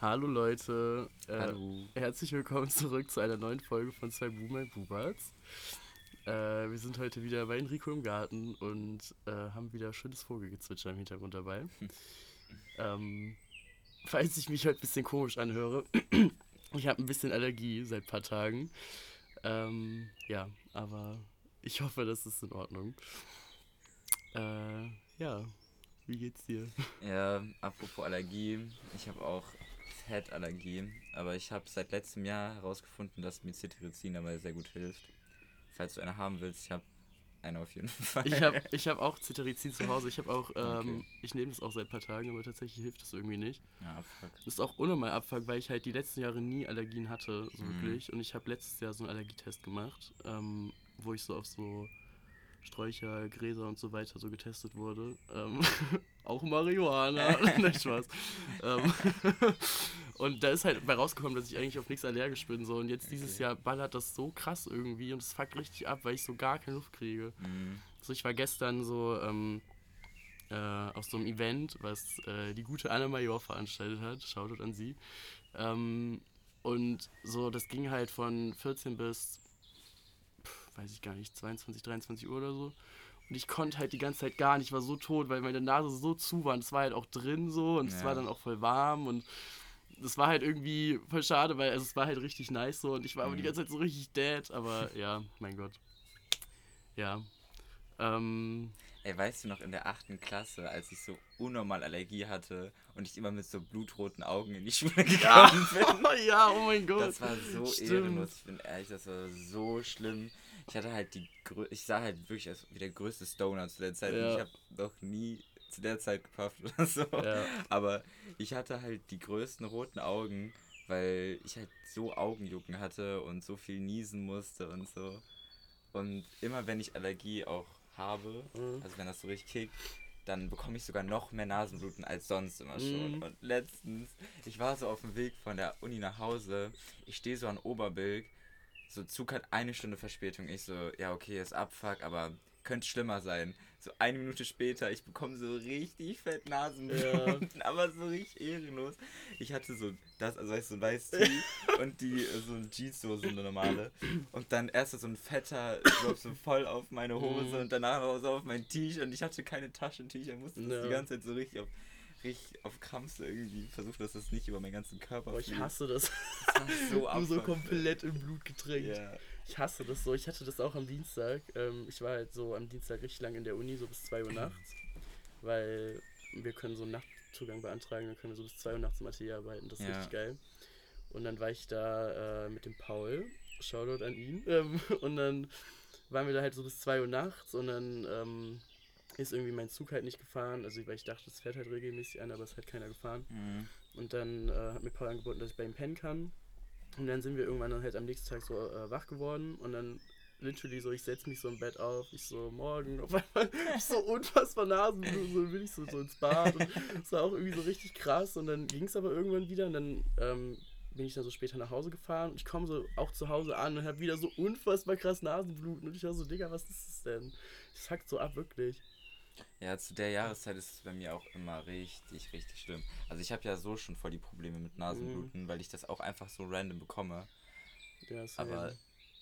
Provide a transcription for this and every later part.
Hallo Leute, äh, Hallo. herzlich willkommen zurück zu einer neuen Folge von zwei Boomer Buberts. Äh, wir sind heute wieder bei Enrico im Garten und äh, haben wieder schönes Vogelgezwitscher im Hintergrund dabei. ähm, falls ich mich heute ein bisschen komisch anhöre, ich habe ein bisschen Allergie seit ein paar Tagen. Ähm, ja, aber ich hoffe, das ist in Ordnung. Äh, ja, wie geht's dir? Ja, apropos Allergie, ich habe auch Fettallergie, aber ich habe seit letztem Jahr herausgefunden, dass mir Cetirizin dabei sehr gut hilft. Falls du eine haben willst, ich habe eine auf jeden Fall. Ich habe ich hab auch Cetirizin zu Hause. Ich habe auch, ähm, Okay. ich nehme das auch seit ein paar Tagen, aber tatsächlich hilft das irgendwie nicht. Ja, fuck. Das ist auch unnormal Abfuck, weil ich halt die letzten Jahre nie Allergien hatte, so Mhm. wirklich. Und ich habe letztes Jahr so einen Allergietest gemacht, ähm, wo ich so auf so Sträucher, Gräser und so weiter so getestet wurde. Ähm, auch Marihuana. Nein, Spaß. ähm, und da ist halt bei rausgekommen, dass ich eigentlich auf nichts allergisch bin. So. Und jetzt dieses Okay. Jahr ballert das so krass irgendwie und es fuckt richtig ab, weil ich so gar keine Luft kriege. Mhm. So, ich war gestern so ähm, äh, auf so einem Event, was äh, die gute Anna Major veranstaltet hat. Shoutout an sie. Ähm, und so, das ging halt von 14 bis, weiß ich gar nicht, 22, 23 Uhr oder so. Und ich konnte halt die ganze Zeit gar nicht, ich war so tot, weil meine Nase so zu war. Und es war halt auch drin so und es Ja. war dann auch voll warm und das war halt irgendwie voll schade, weil also es war halt richtig nice so und ich war aber die ganze Zeit so richtig dead, aber ja, mein Gott. Ja. Ähm, Ey, weißt du noch in der achten Klasse, als ich so unnormal Allergie hatte und ich immer mit so blutroten Augen in die Schule gekommen bin? ja, oh mein Gott. Das war so Stimmt. ehrenlos. Ich bin ehrlich, das war so schlimm. Ich hatte halt die grö ich sah halt wirklich aus wie der größte Stoner zu der Zeit. Ja. ich habe noch nie zu der Zeit gepufft oder so. Ja. Aber ich hatte halt die größten roten Augen, weil ich halt so Augenjucken hatte und so viel niesen musste und so. Und immer wenn ich Allergie auch habe, Mhm. also wenn das so richtig kickt, dann bekomme ich sogar noch mehr Nasenbluten als sonst immer schon. Mhm. Und letztens, ich war so auf dem Weg von der Uni nach Hause, ich stehe so an Oberbilk, so Zug hat eine Stunde Verspätung. Ich so, ja okay, ist Abfuck, aber könnte schlimmer sein. So eine Minute später, ich bekomme so richtig fett Nasenbluten, aber so richtig ehrenlos. Ich hatte so das, also du, so ein weißes Tee und die so ein Jeans-Hose, so eine normale. Und dann erst so ein fetter Drop so voll auf meine Hose Mhm. und danach auch so auf mein T-Shirt. Und ich hatte keine Taschentücher, musste das Ja. die ganze Zeit so richtig auf, richtig auf Krampf irgendwie versuchen, dass das nicht über meinen ganzen Körper Boah, ich fliegt. hasse das. Das so du so komplett im Blut getränkt. Ja. Ich hasse das so. Ich hatte das auch am Dienstag. Ähm, ich war halt so am Dienstag richtig lang in der Uni, so bis 2 Uhr nachts. Weil wir können so einen Nachtzugang beantragen, dann können wir so bis 2 Uhr nachts im Atelier arbeiten. Das ist Ja. richtig geil. Und dann war ich da äh, mit dem Paul. Shoutout an ihn. Ähm, und dann waren wir da halt so bis 2 Uhr nachts und dann ähm, ist irgendwie mein Zug halt nicht gefahren. Also weil ich dachte, es fährt halt regelmäßig ein, aber es hat keiner gefahren. Mhm. Und dann äh, hat mir Paul angeboten, dass ich bei ihm pennen kann. Und dann sind wir irgendwann dann halt am nächsten Tag so äh, wach geworden und dann literally so, ich setze mich so im Bett auf, ich so, morgen, auf einmal, ich so unfassbar Nasenblut, so bin ich so, so ins Bad und das war auch irgendwie so richtig krass und dann ging es aber irgendwann wieder und dann ähm, bin ich dann so später nach Hause gefahren und ich komme so auch zu Hause an und habe wieder so unfassbar krass Nasenbluten und ich war so, Digga, was ist das denn? Das hackt so ab, wirklich. Ja, zu der Jahreszeit ist es bei mir auch immer richtig, richtig schlimm. Also ich habe ja so schon voll die Probleme mit Nasenbluten, weil ich das auch einfach so random bekomme. Ja. Aber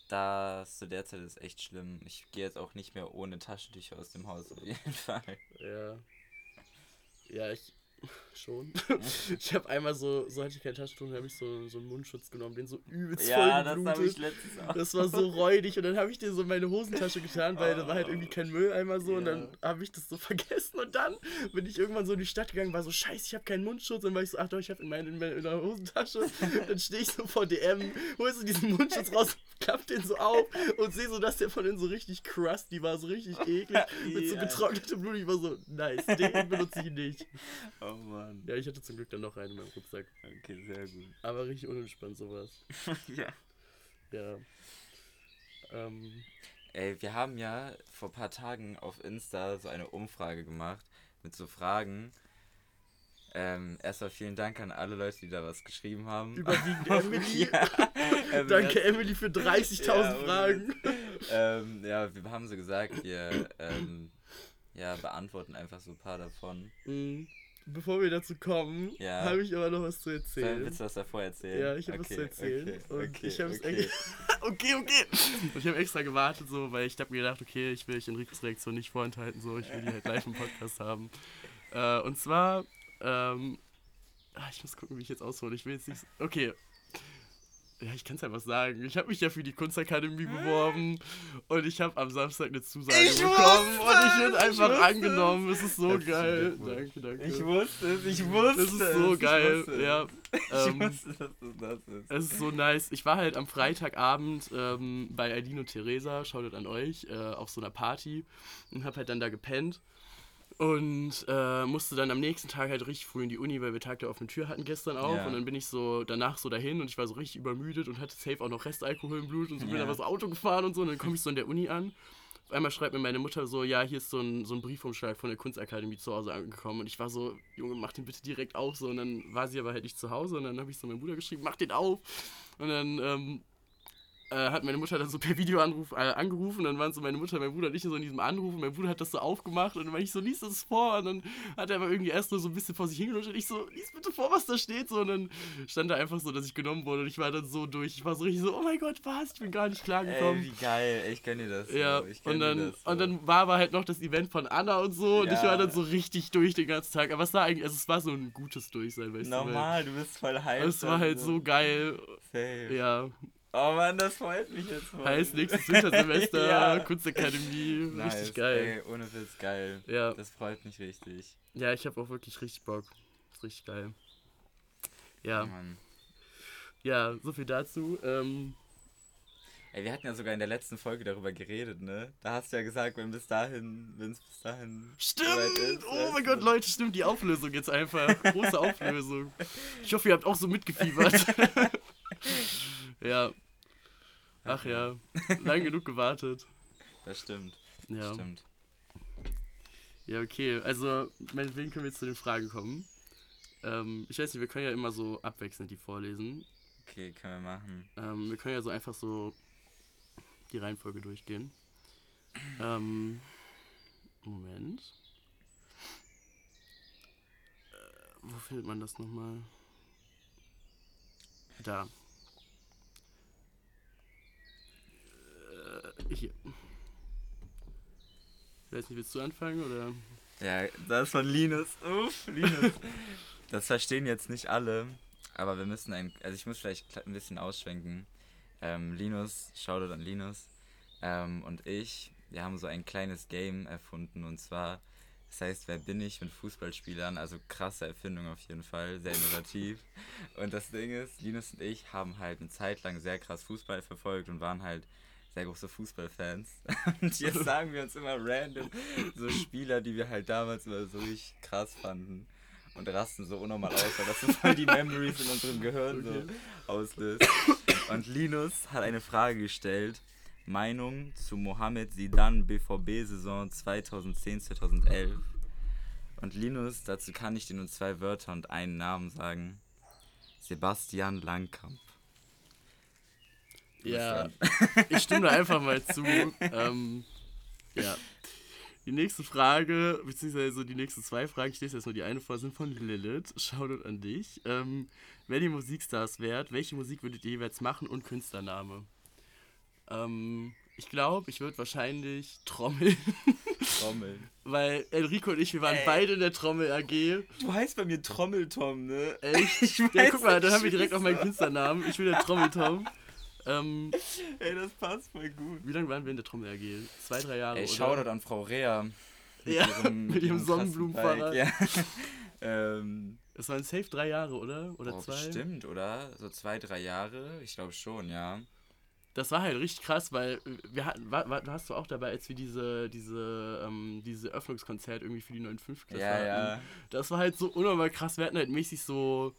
das zu der Zeit ist echt schlimm. Ich gehe jetzt auch nicht mehr ohne Taschentücher aus dem Haus auf jeden Fall. Ja. Ja, ich schon. ich habe einmal so, so hatte ich keine Taschentuch, habe ich so, so einen Mundschutz genommen, den so übelst Ja, voll das habe ich letztens auch. Das war so räudig und dann habe ich den so in meine Hosentasche getan, weil da war halt irgendwie kein Mülleimer so und dann Ja. habe ich das so vergessen und dann bin ich irgendwann so in die Stadt gegangen, war so scheiße, ich habe keinen Mundschutz und dann war ich so, ach doch, ich habe in, meine, in meiner Hosentasche. dann stehe ich so vor DM, hol so diesen Mundschutz raus, klapp den so auf und sehe so, dass der von innen so richtig crusty war, so richtig eklig, mit so Ja. getrocknetem Blut. Ich war so, nice, den benutze ich nicht. Oh Mann. Ja, ich hatte zum Glück dann noch einen in meinem Rucksack. Okay, sehr gut. Aber richtig unentspannt sowas. ja. Ja. Ähm, Ey, wir haben ja vor ein paar Tagen auf Insta so eine Umfrage gemacht mit so Fragen. Ähm, erstmal vielen Dank an alle Leute, die da was geschrieben haben. Überwiegend Emily. ja, ähm, Danke Emily für 30.000 Ja, Fragen. ähm, ja, wir haben so gesagt, wir ähm, ja, beantworten einfach so ein paar davon. Mhm. Bevor wir dazu kommen, Ja. habe ich aber noch was zu erzählen. Willst du was davor erzählen? Ja, ich habe was Okay, zu erzählen. Okay, und okay, ich habe okay. okay, okay. Ich habe extra gewartet, so, weil ich habe mir gedacht, okay, ich will euch Enricos Reaktion nicht vorenthalten, so, ich will die halt live im Podcast haben. Äh, und zwar, ähm, ah, ich muss gucken, wie ich jetzt aushole. Ich will jetzt nicht. Okay. Ja, ich kann es einfach sagen. Ich habe mich ja für die Kunstakademie beworben und ich habe am Samstag eine Zusage Ich bekommen wusste und ich bin es, ich einfach wusste angenommen. Es ist so geil. Danke, danke. Ich wusste es, ich wusste Das ist so es, geil. Ich wusste Ja. es. Ich Ähm, wusste, dass das das ist. es ist so nice. Ich war halt am Freitagabend ähm, bei und Theresa, schaut an euch, äh, auf so einer Party und hab halt dann da gepennt. Und äh, musste dann am nächsten Tag halt richtig früh in die Uni, weil wir Tag der offenen Tür hatten gestern auch. Ja. Und dann bin ich so danach so dahin und ich war so richtig übermüdet und hatte safe auch noch Restalkohol im Blut und so bin Ja. aber so Auto gefahren und so. Und dann komme ich so in der Uni an. Auf einmal schreibt mir meine Mutter so, ja, hier ist so ein, so ein Briefumschlag von der Kunstakademie zu Hause angekommen. Und ich war so, Junge, mach den bitte direkt auf. So, und dann war sie aber halt nicht zu Hause. Und dann habe ich so meinem Bruder geschrieben, mach den auf. Und dann ähm, äh, hat meine Mutter dann so per Videoanruf äh, angerufen. Dann waren so meine Mutter, mein Bruder und ich so in diesem Anruf. Und mein Bruder hat das so aufgemacht. Und dann war ich so, lies das vor. Und dann hat er aber irgendwie erst nur so ein bisschen vor sich hingelutscht. Und ich so, lies bitte vor, was da steht. So, und dann stand da einfach so, dass ich genommen wurde. Und ich war dann so durch. Ich war so richtig so, oh mein Gott, was? Ich bin gar nicht klargekommen. Ey, wie geil. Ich dir das. Ja, so. ich und dann, das so. und dann war aber halt noch das Event von Anna und so und ich Ja. war dann so richtig durch den ganzen Tag. Aber es war eigentlich, also es war so ein gutes Durchsein, weißt Normal, du bist voll du. heiß. Es war halt so geil. Safe. Ja, Oh Mann, das freut mich jetzt voll. heißt nächstes Wintersemester, Ja. Kunstakademie, Nice, richtig geil. Ey, ohne Witz, geil. Ja. Das freut mich richtig. Ja, ich habe auch wirklich richtig Bock. Ist richtig geil. Ja, Mann. ja, so viel dazu. Ähm, Ey, wir hatten ja sogar in der letzten Folge darüber geredet, ne? Da hast du ja gesagt, wenn bis dahin, wenn es bis dahin Stimmt! ist, Oh mein. Gott, Leute, stimmt, die Auflösung jetzt einfach. Große Auflösung. Ich hoffe, ihr habt auch so mitgefiebert. ja. Ach ja. Lang genug gewartet. Das stimmt. Ja. Stimmt. Ja, okay. Also, meinetwegen können wir jetzt zu den Fragen kommen. Ähm, ich weiß nicht, wir können ja immer so abwechselnd die vorlesen. Okay, können wir machen. Ähm, wir können ja so einfach so die Reihenfolge durchgehen. Ähm, Moment. Äh, wo findet man das nochmal? Da. Hier. Ich weiß nicht, willst du anfangen oder? Ja, das ist von Linus. Uff, Linus. das verstehen jetzt nicht alle, aber wir müssen ein, also ich muss vielleicht ein bisschen ausschwenken. Ähm, Linus, Shoutout an Linus ähm, und ich, wir haben so ein kleines Game erfunden und zwar, das heißt, wer bin ich mit Fußballspielern, also krasse Erfindung auf jeden Fall, sehr innovativ. Und das Ding ist, Linus und ich haben halt eine Zeit lang sehr krass Fußball verfolgt und waren halt sehr große Fußballfans. Und jetzt sagen wir uns immer random so Spieler, die wir halt damals immer so richtig krass fanden. Und rasten so unnormal aus, weil das so voll die Memories in unserem Gehirn Okay. so auslöst. Und Linus hat eine Frage gestellt. Meinung zu Mohamed Sidan BVB-Saison 2010-2011. Und Linus, dazu kann ich dir nur zwei Wörter und einen Namen sagen. Sebastian Langkamp. Ja, ich stimme da einfach mal zu. Ähm, ja. Die nächste Frage, beziehungsweise die nächsten zwei Fragen, ich lese jetzt nur die eine vor, sind von Lilith. Shoutout an dich. Ähm, wenn ihr Musikstars wärt, welche Musik würdet ihr jeweils machen und Künstlername? Ähm, ich glaube, ich würde wahrscheinlich trommeln, Trommeln. weil Enrico und ich, wir waren Ey. beide in der Trommel AG. Du heißt bei mir Trommeltom, ne? Echt? Ich Ja, weiß guck mal, dann haben wir direkt auch meinen. Künstlernamen. Ich bin der Trommeltom. Ähm, Ey, das passt voll gut. wie lange waren wir in der Trommel AG? Zwei, drei Jahre, Ey, oder? Shoutout an Frau Rea. Ja, mit ihrem Sonnenblumenfahrrad. Ja. ähm, Es waren safe drei Jahre, oder? Oder oh, zwei? bestimmt, oder? So zwei, drei Jahre? Ich glaube schon, ja. Das war halt richtig krass, weil wir hatten, war, war, warst du auch dabei, als wir diese, diese, ähm, diese Öffnungskonzert irgendwie für die neuen Fünftklässler Ja, hatten. ja. Das war halt so unnormal krass. Wir hatten halt mäßig so,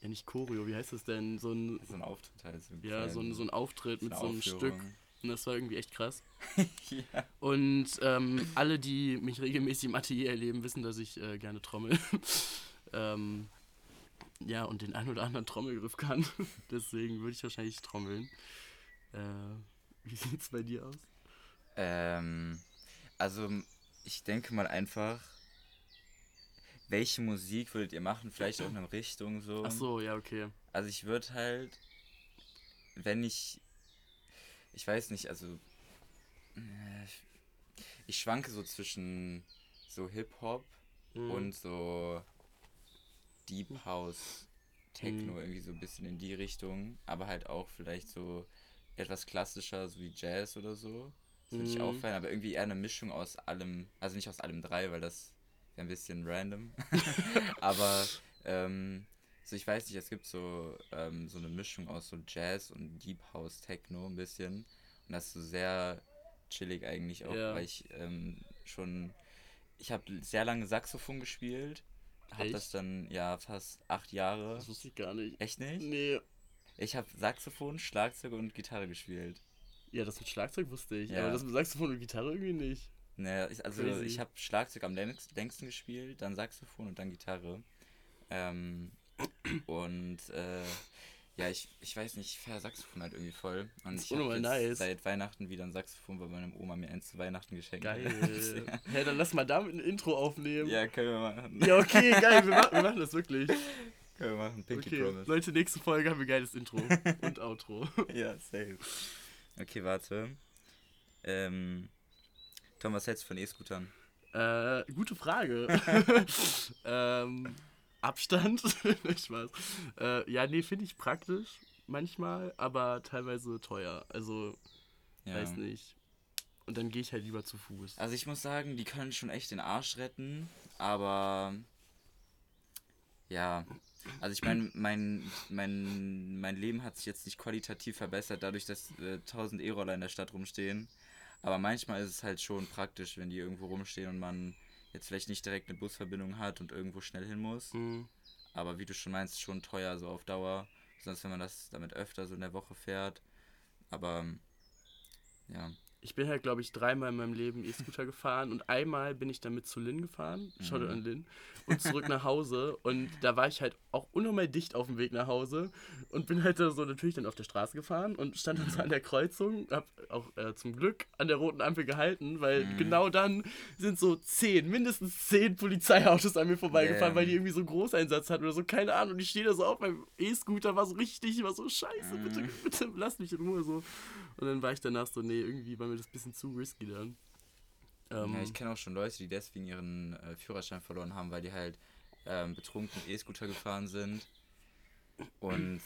ja nicht Choreo, wie heißt das denn? So ein, So ein Auftritt halt. So, ja, so ein, so ein Auftritt mit so einem Stück. Und das war irgendwie echt krass. ja. Und ähm, alle, die mich regelmäßig im Atelier erleben, wissen, dass ich äh, gerne trommel. ähm, ja, und den ein oder anderen Trommelgriff kann. Deswegen würde ich wahrscheinlich trommeln. Äh, wie sieht's bei dir aus? Ähm, also, ich denke mal einfach. Welche Musik würdet ihr machen? Vielleicht auch in eine Richtung so. Ach so, ja, okay. Also ich würde halt, wenn ich, ich weiß nicht, also äh, ich, ich schwanke so zwischen so Hip-Hop Mhm. und so Deep House, Techno, Mhm. irgendwie so ein bisschen in die Richtung, aber halt auch vielleicht so etwas klassischer, so wie Jazz oder so. Das würde ich Mhm. auch feiern, aber irgendwie eher eine Mischung aus allem, also nicht aus allem drei, weil das ein bisschen random. aber ähm, so ich weiß nicht, es gibt so, ähm, so eine Mischung aus so Jazz und Deep House Techno ein bisschen. Und das ist so sehr chillig eigentlich auch, Ja. weil ich ähm, schon, ich habe sehr lange Saxophon gespielt. Habe das dann ja fast acht Jahre. Das wusste ich gar nicht. Echt nicht? Nee. Ich habe Saxophon, Schlagzeug und Gitarre gespielt. Ja, das mit Schlagzeug wusste ich, Ja. aber das mit Saxophon und Gitarre irgendwie nicht. Naja, ich, also Crazy. ich habe Schlagzeug am längst, längsten gespielt, dann Saxophon und dann Gitarre. Ähm, und äh, ja, ich, ich weiß nicht, ich feiere Saxophon halt irgendwie voll. Und ich habe nice. seit Weihnachten wieder ein Saxophon, weil meine Oma mir eins zu Weihnachten geschenkt Geil. hat. Hä, dann lass mal damit ein Intro aufnehmen. ja, können wir machen. Ja, okay, geil, wir, machen, wir machen das wirklich. Können wir machen, Pinky Okay, Promise. Leute, nächste Folge haben wir geiles Intro und Outro. Ja, safe. Okay, warte. Ähm, Tom, was hältst du von E-Scootern? Äh, gute Frage. ähm, Abstand? Spaß. Äh, ja, nee, finde ich praktisch manchmal, aber teilweise teuer. Also, Ja. weiß nicht. Und dann gehe ich halt lieber zu Fuß. Also ich muss sagen, die können schon echt den Arsch retten, aber ja, also ich meine, mein, mein, mein Leben hat sich jetzt nicht qualitativ verbessert, dadurch, dass äh, 1000 E-Roller in der Stadt rumstehen. Aber manchmal ist es halt schon praktisch, wenn die irgendwo rumstehen und man jetzt vielleicht nicht direkt eine Busverbindung hat und irgendwo schnell hin muss. Hm, Aber wie du schon meinst, schon teuer so auf Dauer. Sonst wenn man das damit öfter so in der Woche fährt. Aber ja. Ich bin halt, glaube ich, dreimal in meinem Leben E-Scooter gefahren und einmal bin ich damit zu Lynn gefahren, schau Mhm. an Lynn, und zurück nach Hause. Und da war ich halt auch unnormal dicht auf dem Weg nach Hause und bin halt da so natürlich dann auf der Straße gefahren und stand dann so an der Kreuzung, hab auch äh, zum Glück an der roten Ampel gehalten, weil Mhm. genau dann sind so zehn, mindestens zehn Polizeiautos an mir vorbeigefahren, Damn. weil die irgendwie so einen Großeinsatz hatten oder so, keine Ahnung. Und ich stehe da so auf meinem E-Scooter, war so richtig, ich war so, scheiße, bitte, Mhm. bitte, lass mich in Ruhe so. Und dann war ich danach so, nee, irgendwie war mir das ein bisschen zu risky dann. Ähm, Ja, ich kenne auch schon Leute, die deswegen ihren äh, Führerschein verloren haben, weil die halt ähm, betrunken E-Scooter gefahren sind. Und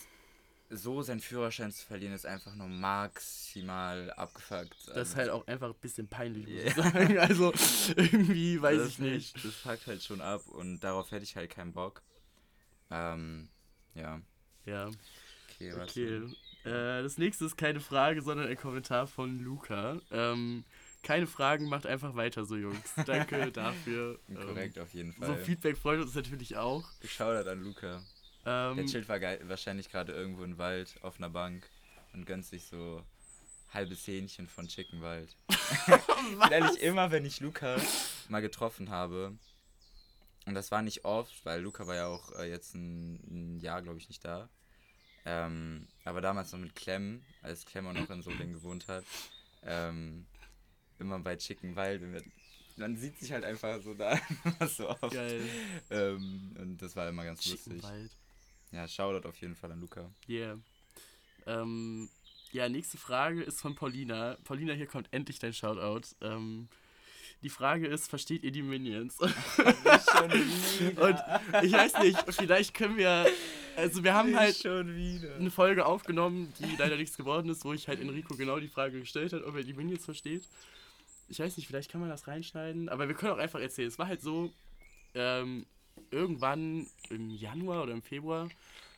so seinen Führerschein zu verlieren, ist einfach nur maximal abgefuckt. das ist halt auch einfach ein bisschen peinlich, muss Ja. ich sagen. Also irgendwie weiß das ich nicht. Halt, das fuckt halt schon ab und darauf hätte ich halt keinen Bock. Ähm, ja. Ja, Okay, okay. Äh, das nächste ist keine Frage, sondern ein Kommentar von Luca. Ähm, keine Fragen, macht einfach weiter so, Jungs. Danke dafür. Ähm, Korrekt, auf jeden So Fall. Feedback freut uns natürlich auch. Shoutout an Luca. Der Ähm, chillt war geil, wahrscheinlich gerade irgendwo im Wald auf einer Bank und gönnt sich so halbes Hähnchen von Chickenwald. Ehrlich, immer wenn ich Luca mal getroffen habe, und das war nicht oft, weil Luca war ja auch äh, jetzt ein, ein Jahr, glaube ich, nicht da. Ähm, aber damals noch mit Clem, als Clem auch noch in Solingen gewohnt hat. Ähm, immer bei Chickenwald. wenn wir- Man sieht sich halt einfach so da so oft. geil. Ähm, und das war immer ganz lustig. Chickenwald. Ja, Shoutout auf jeden Fall an Luca. Yeah. Ähm, ja, nächste Frage ist von Paulina. Paulina, hier kommt endlich dein Shoutout. Ähm, die Frage ist, versteht ihr die Minions? Und ich weiß nicht, vielleicht können wir, also wir haben halt schon wieder. eine Folge aufgenommen, die leider nichts geworden ist, wo ich halt Enrico genau die Frage gestellt habe, ob er die Minions versteht. Ich weiß nicht, vielleicht kann man das reinschneiden, aber wir können auch einfach erzählen. Es war halt so, ähm, irgendwann im Januar oder im Februar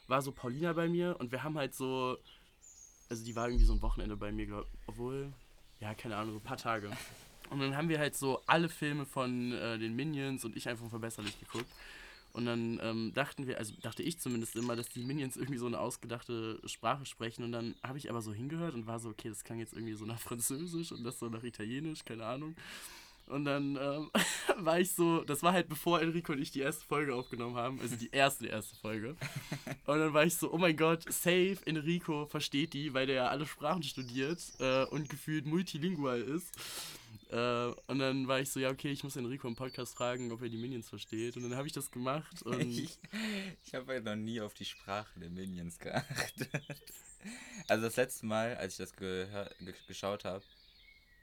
war so Paulina bei mir und wir haben halt so, also die war irgendwie so ein Wochenende bei mir, glaub, obwohl, ja, keine Ahnung, so ein paar Tage. Und dann haben wir halt so alle Filme von äh, den Minions und ich einfach verbesserlich geguckt. Und dann ähm, dachten wir, also dachte ich zumindest immer, dass die Minions irgendwie so eine ausgedachte Sprache sprechen. Und dann habe ich aber so hingehört und war so, okay, das klang jetzt irgendwie so nach Französisch und das so nach Italienisch, keine Ahnung. Und dann ähm, war ich so, das war halt bevor Enrico und ich die erste Folge aufgenommen haben, also die erste, erste Folge. Und dann war ich so, oh mein Gott, safe, Enrico versteht die, weil der ja alle Sprachen studiert äh, und gefühlt multilingual ist. Äh, und dann war ich so, ja, okay, ich muss Enrico im Podcast fragen, ob er die Minions versteht. Und dann habe ich das gemacht. Und ich ich habe halt noch nie auf die Sprache der Minions geachtet. Also das letzte Mal, als ich das ge geschaut habe,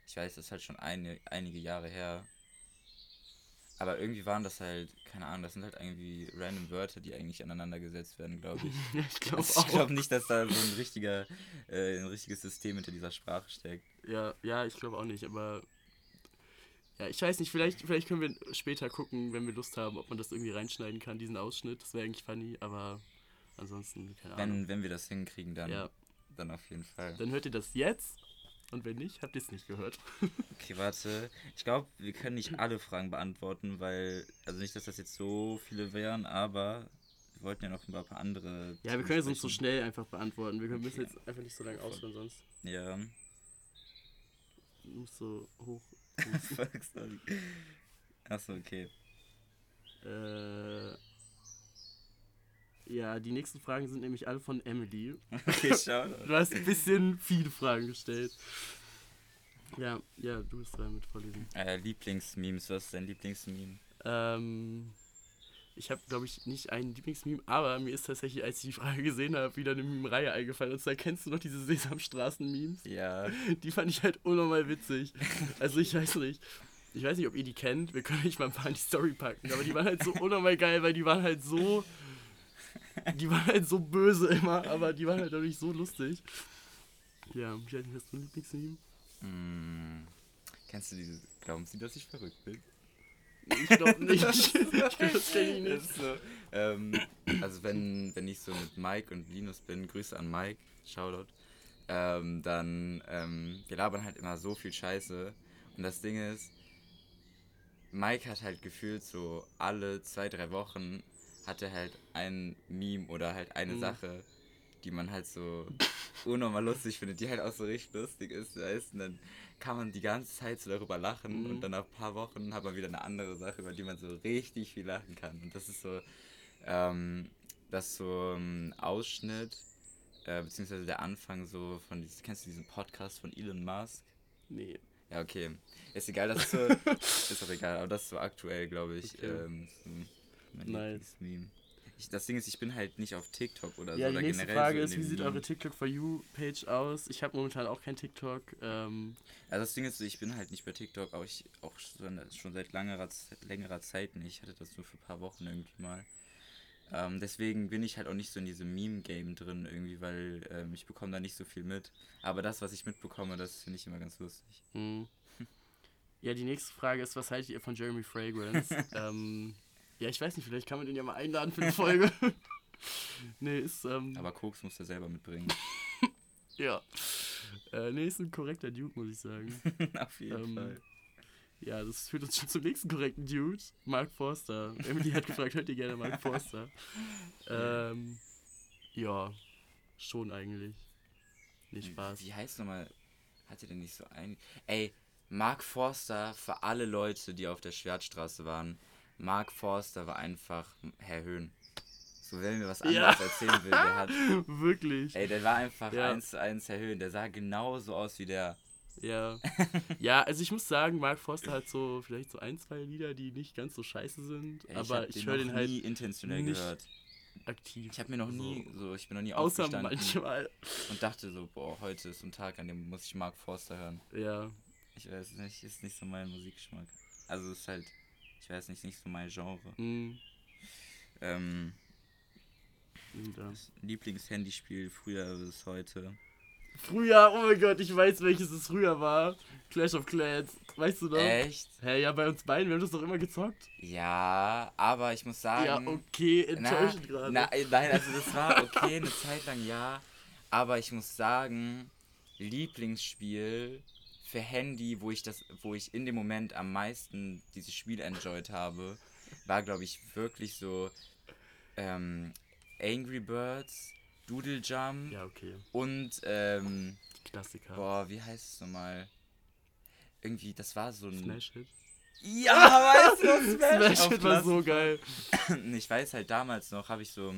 ich weiß, das ist halt schon eine, einige Jahre her. Aber irgendwie waren das halt, keine Ahnung, das sind halt irgendwie random Wörter, die eigentlich aneinander gesetzt werden, glaube ich. ich glaube Also glaube nicht, dass da so ein richtiger, äh, ein richtiges System hinter dieser Sprache steckt. Ja, ja, ich glaube auch nicht, aber ja, ich weiß nicht, vielleicht, vielleicht können wir später gucken, wenn wir Lust haben, ob man das irgendwie reinschneiden kann, diesen Ausschnitt. Das wäre eigentlich funny, aber ansonsten, keine Ahnung. Wenn, wenn wir das hinkriegen, dann, Ja, dann auf jeden Fall. dann hört ihr das jetzt und wenn nicht, habt ihr es nicht gehört. Okay, warte. Ich glaube, wir können nicht alle Fragen beantworten, weil, also nicht, dass das jetzt so viele wären, aber wir wollten ja noch ein paar andere. Ja, wir können es uns so schnell einfach beantworten. Wir können- müssen Okay. jetzt einfach nicht so lange ausführen, sonst Ja. du musst so hoch. Sorry. Achso, okay. Äh, ja, die nächsten Fragen sind nämlich alle von Emily. Okay, schau. Du hast ein bisschen viele Fragen gestellt. Ja, ja, du bist dran mit vorlesen. Äh, Lieblingsmemes, was ist dein Lieblingsmeme? Ähm, ich habe, glaube ich, nicht einen Lieblingsmeme, aber mir ist tatsächlich, als ich die Frage gesehen habe, wieder eine Meme-Reihe eingefallen. Und zwar kennst du noch diese Sesamstraßen-Memes? Ja. Die fand ich halt unnormal witzig. Also ich weiß nicht. Ich weiß nicht, ob ihr die kennt. Wir können euch mal ein paar in die Story packen. Aber die waren halt so unnormal geil, weil die waren halt so. Die waren halt so böse immer, aber die waren halt dadurch so lustig. Ja, nicht, hast du ein Lieblingsmeme? Hm. Kennst du diese. Glauben Sie, dass ich verrückt bin? Ich glaube nicht. das kenne ich nicht. so, ähm, also wenn, wenn ich so mit Mike und Linus bin, Grüße an Mike, Shoutout, ähm, dann, ähm, wir labern halt immer so viel Scheiße. Und das Ding ist, Mike hat halt gefühlt so alle zwei, drei Wochen hat er halt ein Meme oder halt eine Mhm. Sache, die man halt so unnormal lustig findet, die halt auch so richtig lustig ist, weißt? Und dann kann man die ganze Zeit so darüber lachen Mhm. und dann nach ein paar Wochen hat man wieder eine andere Sache, über die man so richtig viel lachen kann. Und das ist so, ähm, das ist so ein Ausschnitt, äh, beziehungsweise der Anfang so von, kennst du diesen Podcast von Elon Musk? Nee. Ja, okay. Ist egal, das ist so, ist auch egal, aber das ist so aktuell, glaube ich. Okay. Ähm, so mein Nice. Lieblingsmeme. Ich, das Ding ist, ich bin halt nicht auf TikTok oder Ja, so. die oder nächste Frage so ist, wie sieht eure TikTok for You Page aus? Ich habe momentan auch kein TikTok. Ähm, Also das Ding ist, ich bin halt nicht bei TikTok, aber ich auch schon, schon seit längerer, längerer Zeit nicht. Ich hatte das nur für ein paar Wochen irgendwie mal. Ähm, deswegen bin ich halt auch nicht so in diesem Meme-Game drin irgendwie, weil ähm, ich bekomme da nicht so viel mit. Aber das, was ich mitbekomme, das finde ich immer ganz lustig. hm. Ja, die nächste Frage ist, was haltet ihr von Jeremy Fragrance? ähm, ja, ich weiß nicht, vielleicht kann man den ja mal einladen für eine Folge. nee, ist, ähm, Aber Koks muss er selber mitbringen. ja. Äh, nee, ist ein korrekter Dude, muss ich sagen. Auf jeden Ähm, Fall. Ja, das führt uns schon zum nächsten korrekten Dude. Mark Forster. Emily hat gefragt, hört ihr gerne Mark Forster? Ähm, ja, schon eigentlich. Nicht Spaß. Wie heißt nochmal? Hat er denn nicht so ein. Ey, Mark Forster, für alle Leute, die auf der Schwertstraße waren, Mark Forster war einfach Herr Höhn. So, wenn mir was Ja. anderes erzählen will, der hat. Wirklich. Ey, der war einfach Ja. eins zu eins Herr Höhn. Der sah genauso aus wie der. Ja. ja, also ich muss sagen, Mark Forster hat so vielleicht so ein, zwei Lieder, die nicht ganz so scheiße sind, Ey, aber ich höre noch den halt nie intentionell gehört. aktiv. Ich habe mir noch nie, so, ich bin noch nie Außer aufgestanden manchmal. und dachte so, boah, heute ist so ein Tag, an dem muss ich Mark Forster hören. Ja. Ich weiß nicht, ist nicht so mein Musikgeschmack. Also ist halt, ich weiß nicht, nicht so mein Genre. Mm, Ähm, ja. Lieblingshandyspiel früher bis heute. Früher, oh mein Gott, ich weiß, welches es früher war. Clash of Clans. Weißt du noch? Echt? Hä, ja, bei uns beiden, wir haben das doch immer gezockt. Ja, aber ich muss sagen. ja, okay, enttäuschend gerade. äh, nein, also das war okay, eine Zeit lang ja. Aber ich muss sagen, Lieblingsspiel für Handy, wo ich das, wo ich in dem Moment am meisten dieses Spiel enjoyed habe, war glaube ich wirklich so ähm, Angry Birds, Doodle Jump Ja, okay. und ähm, Die Klassiker. boah, wie heißt es nochmal? Irgendwie, das war so ein. Smash Hit. Ja, weißt du, Smash auf Hit war so geil. ich weiß halt damals noch, habe ich so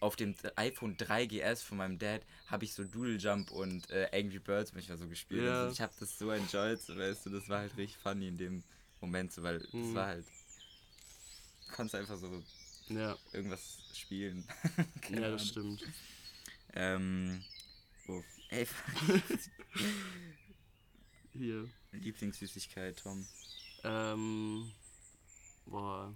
auf dem iPhone 3GS von meinem Dad habe ich so Doodle Jump und äh, Angry Birds manchmal so gespielt. Ja. Also ich habe das so enjoyed, weißt du, das war halt richtig funny in dem Moment, so, weil Mhm. es war halt. Du konntest einfach so Ja, irgendwas spielen. Ja, das Ahnung. stimmt. Ähm. Oh, ey, Hier. Lieblingssüßigkeit, Tom. Ähm. Boah.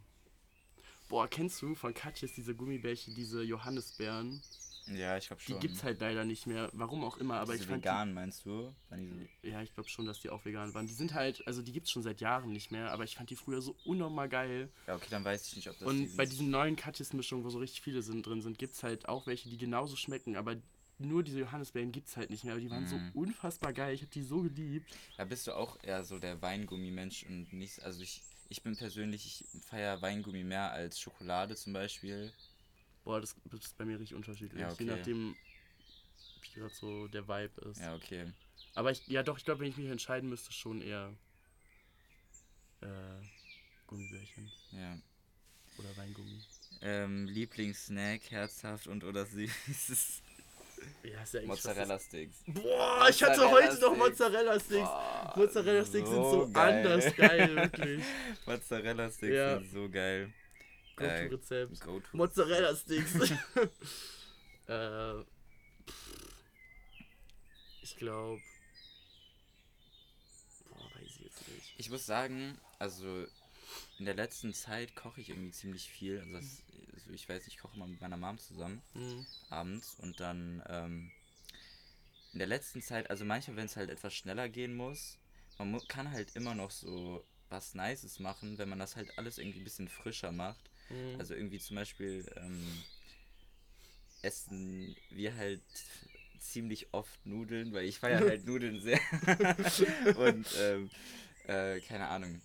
Boah, kennst du von Katjes diese Gummibärchen, diese Johannisbeeren? Ja, ich glaube Die schon. gibt's halt leider nicht mehr. Warum auch immer, aber Diese ich fand vegan, meinst du? Die so die, Ja, ich glaube schon, dass die auch vegan waren. Die sind halt, also die gibt's schon seit Jahren nicht mehr, aber ich fand die früher so unnormal geil. Ja, okay, dann weiß ich nicht, ob das Und die bei diesen neuen Katjes-Mischungen, wo so richtig viele sind, drin sind, gibt's halt auch welche, die genauso schmecken, aber nur diese Johannisbeeren gibt's halt nicht mehr. Aber die waren Mhm. so unfassbar geil. Ich habe die so geliebt. Da bist du auch eher so der Weingummi-Mensch und nicht. Also ich, ich bin persönlich, ich feiere Weingummi mehr als Schokolade zum Beispiel. Boah, das ist bei mir richtig unterschiedlich. Ja, okay. Je nachdem, wie gerade so der Vibe ist. Ja, okay. Aber ich, ja doch, ich glaube, wenn ich mich entscheiden müsste, schon eher äh, Gummibärchen Ja. oder Weingummi. Ähm, Lieblingssnack, herzhaft und oder süß. Ja, ist ja Mozzarella-Sticks. Boah, ich hatte heute noch Mozzarella-Sticks. Mozzarella-Sticks. Mozzarella-Sticks sind so geil. anders geil, wirklich. Mozzarella-Sticks Ja. sind so geil. Go-To-Rezept. Go-to. Mozzarella-Sticks. äh, ich glaube. Boah, weiß ich jetzt nicht. Ich muss sagen, also in der letzten Zeit koche ich irgendwie ziemlich viel. Also, das, also ich weiß, ich koche immer mit meiner Mom zusammen Hm. abends und dann ähm, in der letzten Zeit, also manchmal, wenn es halt etwas schneller gehen muss, man mu kann halt immer noch so was Nices machen, wenn man das halt alles irgendwie ein bisschen frischer macht. Hm. Also irgendwie zum Beispiel ähm, essen wir halt ziemlich oft Nudeln, weil ich feiere halt Nudeln sehr. Und ähm, äh, keine Ahnung.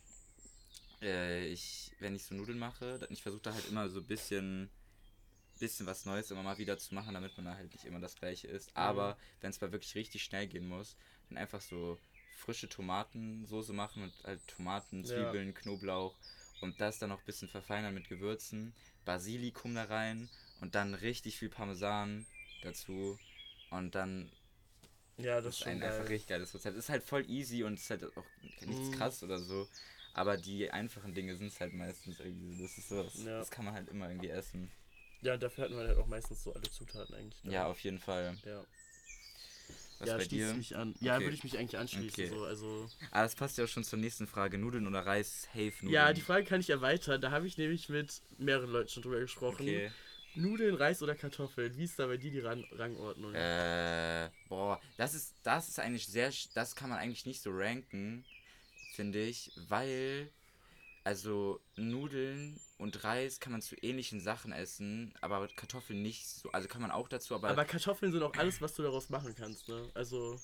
Äh, ich, wenn ich so Nudeln mache, dann ich versuche da halt immer so ein bisschen, bisschen was Neues immer mal wieder zu machen, damit man da halt nicht immer das gleiche isst. Aber wenn es mal wirklich richtig schnell gehen muss, dann einfach so frische Tomatensoße machen und halt Tomaten, Ja. Zwiebeln, Knoblauch und das dann noch ein bisschen verfeinern mit Gewürzen, Basilikum da rein und dann richtig viel Parmesan dazu und dann Ja, das ist ein geil. einfach richtig geiles Rezept. Ist halt voll easy und ist halt auch nichts Mhm. krass oder so. Aber die einfachen Dinge sind es halt meistens irgendwie. Das ist so, das, Ja. das kann man halt immer irgendwie essen. Ja, dafür hatten wir halt auch meistens so alle Zutaten eigentlich. ne? Ja, auf jeden Fall. Ja, Was ja bei schließe dir? ich mich an. Ja, Okay. würde ich mich eigentlich anschließen. Okay. So. Also, Ah, das passt ja auch schon zur nächsten Frage. Nudeln oder Reis? Safe Nudeln. ja, die Frage kann ich erweitern. Da habe ich nämlich mit mehreren Leuten schon drüber gesprochen. Okay. Nudeln, Reis oder Kartoffeln? Wie ist da bei dir die Ran Rangordnung? Äh, boah, das ist, das ist eigentlich sehr, sch- das kann man eigentlich nicht so ranken, finde ich, weil, also Nudeln und Reis kann man zu ähnlichen Sachen essen, aber Kartoffeln nicht so, also kann man auch dazu, aber, Aber Kartoffeln sind auch alles, was du daraus machen kannst, ne? Also,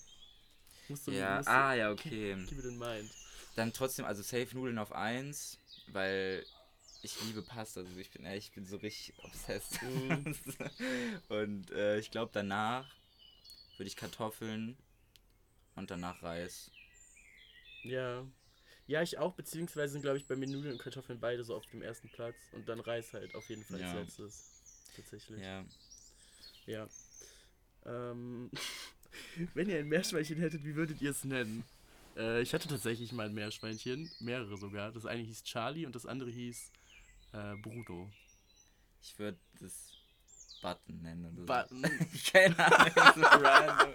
musst du, ja, musst du ah, ja, okay. keep it in mind. Dann trotzdem, also safe Nudeln auf 1, weil ich liebe Pasta, also ich bin, ich bin so richtig obsessed. Mhm. und äh, ich glaube danach würde ich Kartoffeln und danach Reis. Ja. Ja, ich auch, beziehungsweise sind, glaube ich, bei mir Nudeln und Kartoffeln beide so auf dem ersten Platz. Und dann Reis halt auf jeden Fall Ja. als letztes. Tatsächlich. Ja. Ja. Ähm, wenn ihr ein Meerschweinchen hättet, wie würdet ihr es nennen? Äh, ich hatte tatsächlich mal ein Meerschweinchen, mehrere sogar. Das eine hieß Charlie und das andere hieß äh, Bruto. Ich würde das Button nennen oder so. Button. keine Ahnung, so random.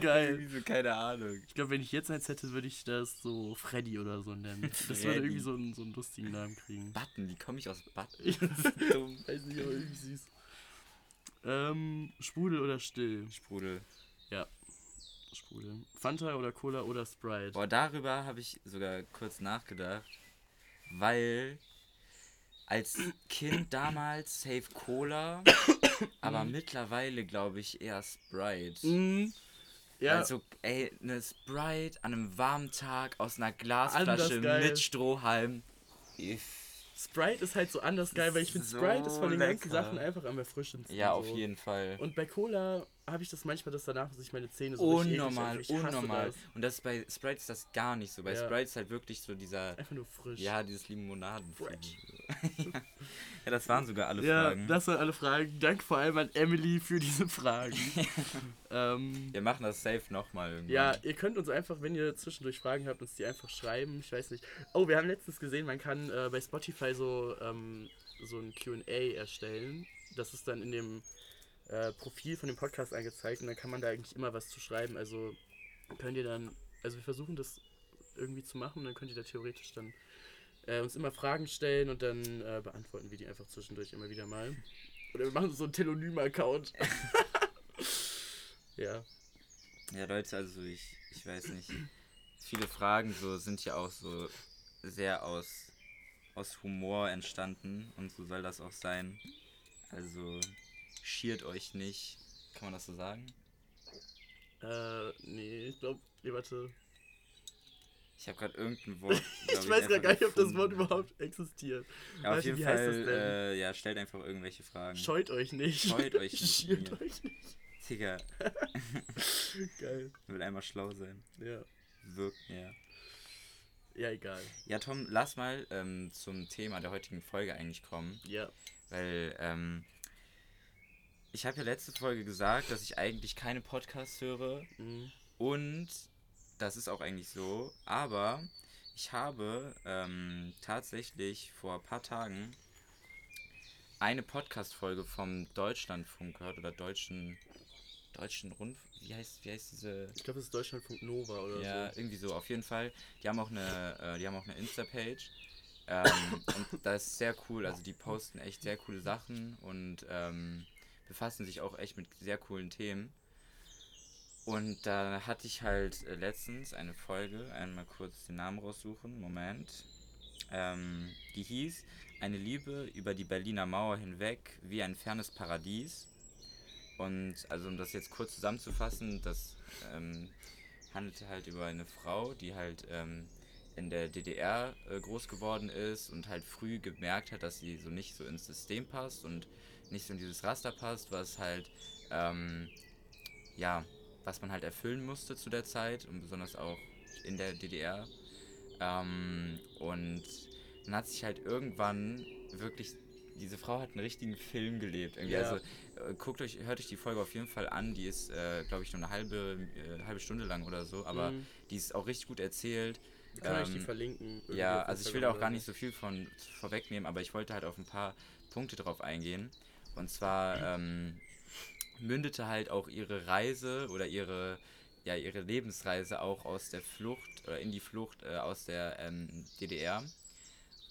Geil. Irgendwie so, keine Ahnung. Ich glaube, wenn ich jetzt eins hätte, würde ich das so Freddy oder so nennen. Das würde irgendwie so einen, so einen lustigen Namen kriegen. Button, wie komme ich aus Button? Ich Dumm. weiß nicht, aber irgendwie süß. Ähm, Sprudel oder still? Sprudel. Sprudel. Fanta oder Cola oder Sprite? Boah, darüber habe ich sogar kurz nachgedacht, weil als Kind damals Safe Cola, aber mittlerweile glaube ich eher Sprite. Mhm. Ja, Also, ey, eine Sprite an einem warmen Tag aus einer Glasflasche mit Strohhalm. Sprite ist halt so anders geil, weil ich finde, So Sprite ist von den ganzen lecker. Sachen einfach am erfrischendsten. Ja, auf so. jeden Fall. Und bei Cola habe ich das manchmal, dass danach sich meine Zähne so richtig eklig unnormal, unnormal. das. Und das ist bei Sprite ist das gar nicht so. Bei Ja. Sprite ist halt wirklich so dieser, Einfach nur frisch. ja, dieses Limonaden. Fresh. ja. ja, das waren sogar alle Ja, Fragen. das waren alle Fragen. Danke vor allem an Emily für diese Fragen. ähm, Wir machen das safe nochmal irgendwann. ja, ihr könnt uns einfach, wenn ihr zwischendurch Fragen habt, uns die einfach schreiben. Ich weiß nicht. Oh, wir haben letztens gesehen, man kann äh, bei Spotify so, ähm, so ein QA erstellen. Das ist dann in dem äh, Profil von dem Podcast angezeigt und dann kann man da eigentlich immer was zu schreiben. Also könnt ihr dann, also wir versuchen das irgendwie zu machen und dann könnt ihr da theoretisch dann äh, uns immer Fragen stellen und dann äh, beantworten wir die einfach zwischendurch immer wieder mal. Oder wir machen so einen Telonym-Account. ja. Ja, Leute, also ich, ich weiß nicht. Viele Fragen so sind ja auch so sehr aus, aus Humor entstanden und so soll das auch sein. Also schiert euch nicht. Kann man das so sagen? Äh, nee, ich glaube, nee, warte. Ich habe gerade irgendein Wort. glaub Ich weiß gar, einfach gar nicht, ob das. Wort überhaupt existiert. Ja, auf jeden wie heißt das Fall, denn? äh, ja, stellt einfach irgendwelche Fragen. Scheut euch nicht. Scheut euch nicht, Schiert euch nicht. Digga, Geil. will einmal schlau sein. Ja. Wirkt, ja. Ja, egal. Ja, Tom, lass mal ähm, zum Thema der heutigen Folge eigentlich kommen. Ja. Weil, ähm, ich habe ja letzte Folge gesagt, dass ich eigentlich keine Podcasts höre. Mhm. Und das ist auch eigentlich so. Aber ich habe ähm, tatsächlich vor ein paar Tagen eine Podcast-Folge vom Deutschlandfunk gehört oder deutschen deutschen Rundfunk. Wie heißt, wie heißt diese Ich glaube, es ist Deutschlandfunk Nova oder ja, so. irgendwie so, auf jeden Fall. Die haben auch eine, äh, die haben auch eine Insta-Page. Ähm, und das ist sehr cool. Also die posten echt sehr coole Sachen und ähm, befassen sich auch echt mit sehr coolen Themen. Und da hatte ich halt äh, letztens eine Folge, einmal kurz den Namen raussuchen, Moment. Ähm, die hieß Eine Liebe über die Berliner Mauer hinweg wie ein fernes Paradies. Und also um das jetzt kurz zusammenzufassen, das ähm, handelte halt über eine Frau, die halt ähm, in der DDR äh, groß geworden ist und halt früh gemerkt hat, dass sie so nicht so ins System passt und nicht so in dieses Raster passt, was halt, ähm, ja, was man halt erfüllen musste zu der Zeit und besonders auch in der DDR. Ähm, und dann hat sich halt irgendwann wirklich, diese Frau hat einen richtigen Film gelebt. Irgendwie. Ja. Also äh, guckt euch, hört euch die Folge auf jeden Fall an. Die ist, äh, glaube ich, nur eine halbe, äh, halbe Stunde lang oder so, aber Mhm. die ist auch richtig gut erzählt. Wir können euch die ähm, verlinken. Ja, also ich will da auch gar nicht so viel von vorwegnehmen, aber ich wollte halt auf ein paar Punkte drauf eingehen. Und zwar ähm, mündete halt auch ihre Reise oder ihre, ja, ihre Lebensreise auch aus der Flucht oder in die Flucht äh, aus der ähm, DDR.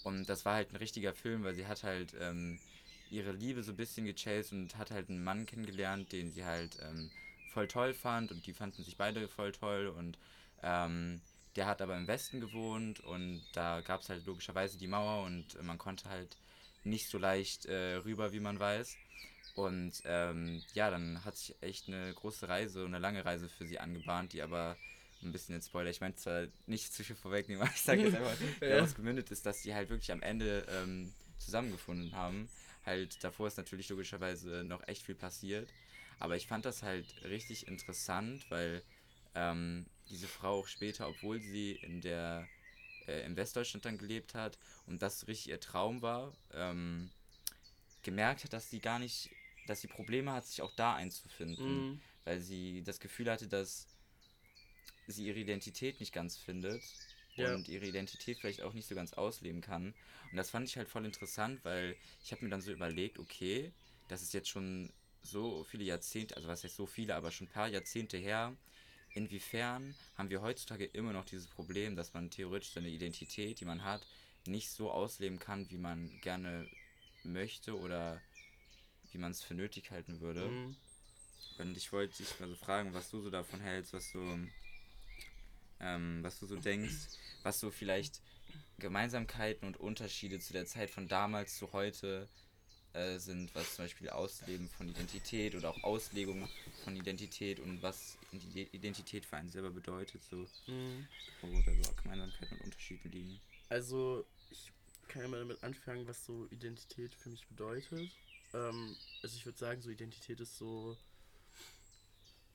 Und das war halt ein richtiger Film, weil sie hat halt ähm, ihre Liebe so ein bisschen gechased und hat halt einen Mann kennengelernt, den sie halt ähm, voll toll fand. Und die fanden sich beide voll toll. Und ähm, der hat aber im Westen gewohnt. Und da gab es halt logischerweise die Mauer. Und man konnte halt nicht so leicht äh, rüber, wie man weiß. Und ähm, ja, dann hat sich echt eine große Reise, eine lange Reise für sie angebahnt, die aber ein bisschen in Spoiler, ich meine zwar nicht zu viel vorwegnehmen, aber ich sage jetzt einfach, Ja. daraus gemündet ist, dass die halt wirklich am Ende ähm, zusammengefunden haben. Halt, davor ist natürlich logischerweise noch echt viel passiert. Aber ich fand das halt richtig interessant, weil ähm, diese Frau auch später, obwohl sie in der äh, in Westdeutschland dann gelebt hat und das richtig ihr Traum war, ähm, gemerkt hat, dass sie gar nicht, dass sie Probleme hat, sich auch da einzufinden, Mhm. weil sie das Gefühl hatte, dass sie ihre Identität nicht ganz findet Ja. und ihre Identität vielleicht auch nicht so ganz ausleben kann. Und das fand ich halt voll interessant, weil ich habe mir dann so überlegt, okay, das ist jetzt schon so viele Jahrzehnte, also was heißt so viele, aber schon ein paar Jahrzehnte her. Inwiefern haben wir heutzutage immer noch dieses Problem, dass man theoretisch seine Identität, die man hat, nicht so ausleben kann, wie man gerne möchte oder wie man es für nötig halten würde. Mhm. Und ich wollte dich mal so fragen, was du so davon hältst, was du, ähm, was du so denkst, was so vielleicht Gemeinsamkeiten und Unterschiede zu der Zeit von damals zu heute äh, sind, was zum Beispiel Ausleben von Identität oder auch Auslegung von Identität und was Identität für einen selber bedeutet, so Mhm. wo da so Gemeinsamkeiten und Unterschiede liegen. Also, ich kann ja mal damit anfangen, was so Identität für mich bedeutet. Ähm, also ich würde sagen, so Identität ist so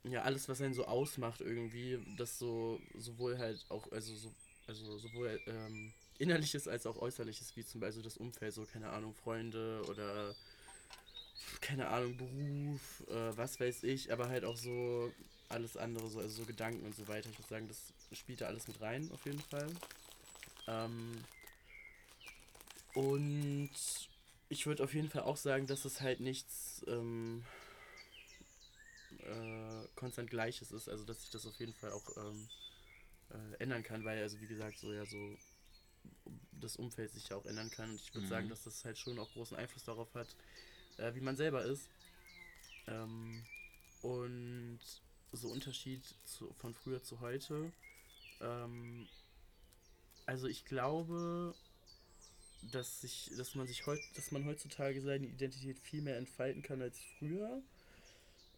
ja, alles, was einen so ausmacht irgendwie, das so sowohl halt auch, also so, also sowohl ähm, innerliches als auch äußerliches, wie zum Beispiel das Umfeld, so keine Ahnung, Freunde oder keine Ahnung, Beruf, äh, was weiß ich, aber halt auch so alles andere, so, also so Gedanken und so weiter. Ich würde sagen, das spielt da alles mit rein, auf jeden Fall. Ähm, und ich würde auf jeden Fall auch sagen, dass es halt nichts ähm, äh, konstant Gleiches ist, also dass sich das auf jeden Fall auch ähm, äh, ändern kann, weil, also wie gesagt, so ja, so das Umfeld sich ja auch ändern kann. Und ich würde mhm. sagen, dass das halt schon auch großen Einfluss darauf hat, äh, wie man selber ist. Ähm, und so Unterschied zu, von früher zu heute. Ähm, also ich glaube, dass sich, dass man sich heut, dass man heutzutage seine Identität viel mehr entfalten kann als früher.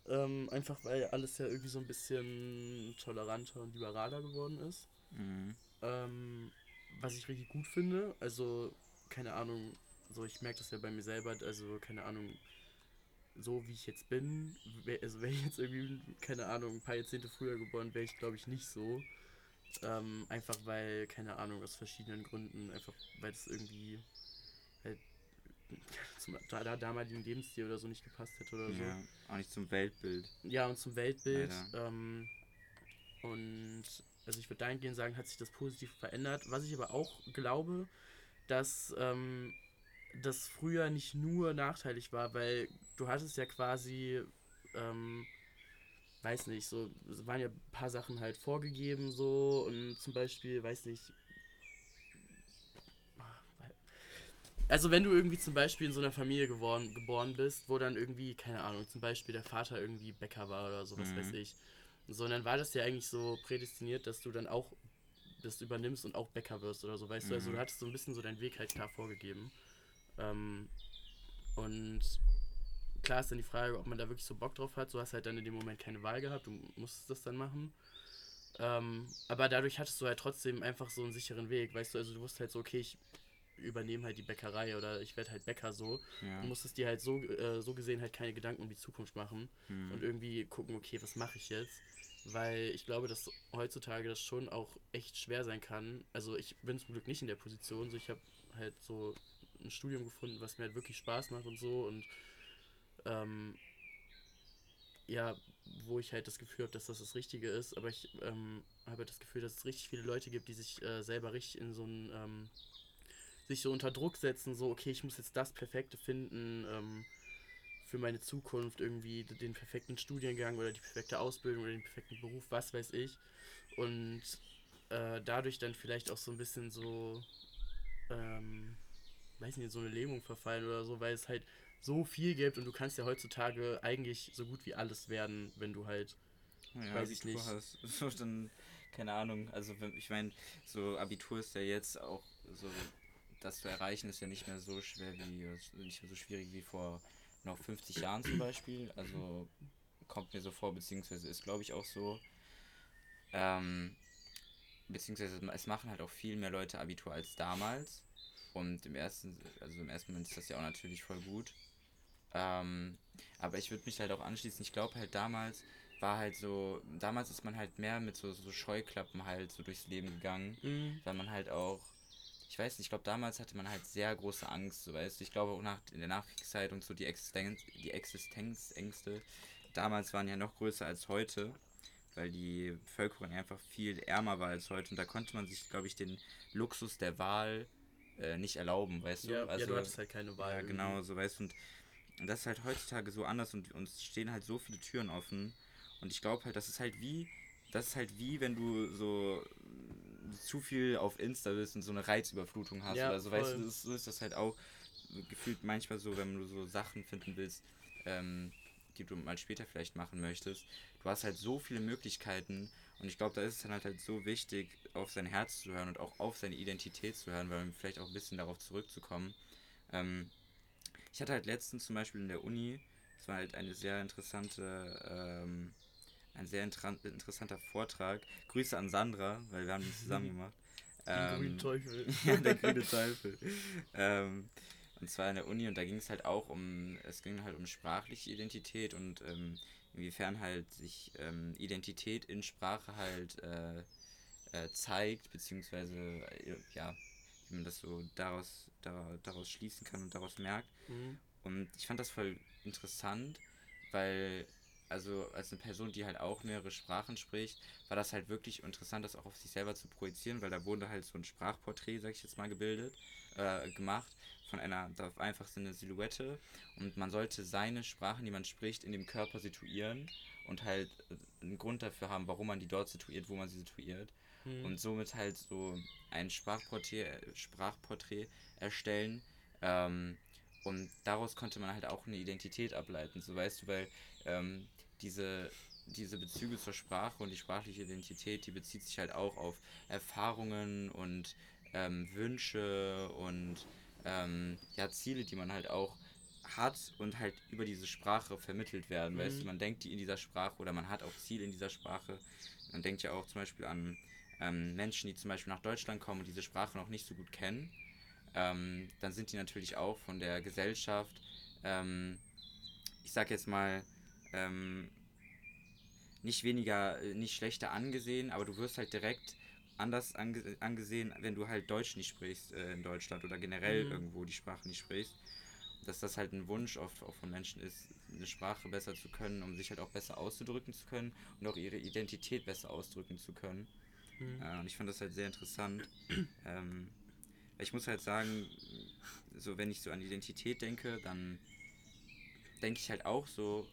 Ähm, einfach weil alles ja irgendwie so ein bisschen toleranter und liberaler geworden ist. Mhm. Ähm, was ich richtig gut finde. Also, keine Ahnung, so ich merke das ja bei mir selber, also keine Ahnung, so wie ich jetzt bin, wär, also wäre ich jetzt irgendwie, keine Ahnung, ein paar Jahrzehnte früher geboren, wäre ich glaube ich nicht so. Ähm, einfach weil, keine Ahnung, aus verschiedenen Gründen, einfach weil es irgendwie halt zum da, damaligen Lebensstil oder so nicht gepasst hätte oder so. Ja, auch nicht zum Weltbild. Ja, und zum Weltbild. Ähm, und also ich würde dahingehend sagen, hat sich das positiv verändert. Was ich aber auch glaube, dass ähm, das früher nicht nur nachteilig war, weil du hattest ja quasi, ähm, weiß nicht, so, es waren ja ein paar Sachen halt vorgegeben, so, und zum Beispiel, weiß nicht, also wenn du irgendwie zum Beispiel in so einer Familie geworden, geboren bist, wo dann irgendwie, keine Ahnung, zum Beispiel der Vater irgendwie Bäcker war oder sowas, mhm. weiß ich, sondern war das ja eigentlich so prädestiniert, dass du dann auch das übernimmst und auch Bäcker wirst oder so, weißt mhm. du, also du mhm. hattest so ein bisschen so deinen Weg halt klar vorgegeben. Ähm, und klar ist dann die Frage, ob man da wirklich so Bock drauf hat. Du hast halt dann in dem Moment keine Wahl gehabt, du musstest das dann machen. Ähm, aber dadurch hattest du halt trotzdem einfach so einen sicheren Weg, weißt du, also du wusstest halt so, okay, ich übernehme halt die Bäckerei oder ich werde halt Bäcker so. Ja. Du musstest dir halt so, äh, so gesehen halt keine Gedanken um die Zukunft machen mhm. und irgendwie gucken, okay, was mache ich jetzt? Weil ich glaube, dass heutzutage das schon auch echt schwer sein kann. Also ich bin zum Glück nicht in der Position, so ich habe halt so ein Studium gefunden, was mir halt wirklich Spaß macht und so und ähm, ja, wo ich halt das Gefühl habe, dass das das Richtige ist, aber ich ähm, habe das Gefühl, dass es richtig viele Leute gibt, die sich äh, selber richtig in so ein, ähm, sich so unter Druck setzen, so, okay, ich muss jetzt das Perfekte finden ähm, für meine Zukunft, irgendwie den perfekten Studiengang oder die perfekte Ausbildung oder den perfekten Beruf, was weiß ich. Und äh, dadurch dann vielleicht auch so ein bisschen so, ähm, weiß nicht, so eine Lähmung verfallen oder so, weil es halt so viel gibt und du kannst ja heutzutage eigentlich so gut wie alles werden, wenn du halt, ja, weiß ich nicht. Hast. So dann, keine Ahnung, also ich meine, so Abitur ist ja jetzt auch so, das zu erreichen ist ja nicht mehr so schwer wie, nicht mehr so schwierig wie vor noch 50 Jahren zum Beispiel, also kommt mir so vor, beziehungsweise ist glaube ich auch so, ähm, beziehungsweise es machen halt auch viel mehr Leute Abitur als damals und im ersten, also im ersten Moment ist das ja auch natürlich voll gut. Ähm, aber ich würde mich halt auch anschließen. Ich glaube halt damals war halt so, damals ist man halt mehr mit so, so Scheuklappen halt so durchs Leben gegangen, mhm. weil man halt auch, ich weiß nicht, ich glaube damals hatte man halt sehr große Angst, so weißt du. Ich glaube auch nach in der Nachkriegszeit und so die Existenz, die Existenzängste damals waren ja noch größer als heute, weil die Bevölkerung einfach viel ärmer war als heute und da konnte man sich, glaube ich, den Luxus der Wahl äh, nicht erlauben, weißt du? Ja, also, ja, du hattest halt keine Wahl. Ja, genau, so weißt du. Und, und das ist halt heutzutage so anders und uns stehen halt so viele Türen offen. Und ich glaube halt, das ist halt wie, das ist halt wie, wenn du so zu viel auf Insta bist und so eine Reizüberflutung hast ja, oder so, voll. weißt du, so ist das halt auch gefühlt manchmal so, wenn du so Sachen finden willst, ähm, die du mal später vielleicht machen möchtest. Du hast halt so viele Möglichkeiten und ich glaube, da ist es dann halt, halt so wichtig, auf sein Herz zu hören und auch auf seine Identität zu hören, weil vielleicht auch ein bisschen darauf zurückzukommen. Ähm, ich hatte halt letztens zum Beispiel in der Uni, es war halt eine sehr interessante, ähm, ein sehr inter interessanter Vortrag. Grüße an Sandra, weil wir haben ihn zusammen gemacht. Der ähm, grüne Teufel. ja, der grüne Teufel. ähm, Und zwar in der Uni und da ging es halt auch um, es ging halt um sprachliche Identität und ähm, inwiefern halt sich ähm, Identität in Sprache halt äh, äh, zeigt, beziehungsweise äh, ja, wie man das so daraus, da, daraus schließen kann und daraus merkt. Mhm. Und ich fand das voll interessant, weil, also als eine Person, die halt auch mehrere Sprachen spricht, war das halt wirklich interessant, das auch auf sich selber zu projizieren, weil da wurde halt so ein Sprachporträt, sag ich jetzt mal, gebildet, äh, gemacht von einer, auf einfach so eine Silhouette und man sollte seine Sprachen, die man spricht, in dem Körper situieren und halt äh, einen Grund dafür haben, warum man die dort situiert, wo man sie situiert Mhm. und somit halt so ein Sprachporträt, Sprachporträt erstellen. Ähm, und daraus konnte man halt auch eine Identität ableiten, so weißt du, weil ähm, diese, diese Bezüge zur Sprache und die sprachliche Identität, die bezieht sich halt auch auf Erfahrungen und ähm, Wünsche und ähm, ja, Ziele, die man halt auch hat und halt über diese Sprache vermittelt werden. Weißt Mhm. du, man denkt die in dieser Sprache oder man hat auch Ziele in dieser Sprache. Man denkt ja auch zum Beispiel an ähm, Menschen, die zum Beispiel nach Deutschland kommen und diese Sprache noch nicht so gut kennen. Ähm, dann sind die natürlich auch von der Gesellschaft, ähm, ich sag jetzt mal, ähm, nicht weniger, äh, nicht schlechter angesehen, aber du wirst halt direkt anders ange angesehen, wenn du halt Deutsch nicht sprichst äh, in Deutschland oder generell Mhm. irgendwo die Sprache nicht sprichst. Dass das halt ein Wunsch oft auch von Menschen ist, eine Sprache besser zu können, um sich halt auch besser auszudrücken zu können und auch ihre Identität besser ausdrücken zu können. Mhm. Äh, und ich fand das halt sehr interessant. ähm, ich muss halt sagen, so wenn ich so an Identität denke, dann denke ich halt auch so,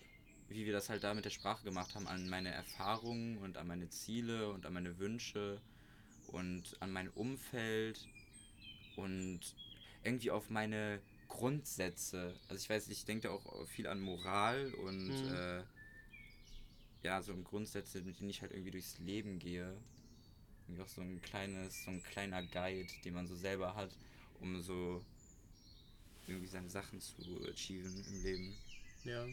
wie wir das halt da mit der Sprache gemacht haben, an meine Erfahrungen und an meine Ziele und an meine Wünsche und an mein Umfeld und irgendwie auf meine Grundsätze. Also ich weiß, ich denke da auch viel an Moral und Mhm. äh, ja, so Grundsätze, mit denen ich halt irgendwie durchs Leben gehe. Irgendwie auch so ein kleines, so ein kleiner Guide, den man so selber hat, um so irgendwie seine Sachen zu achieven im Leben. Ja.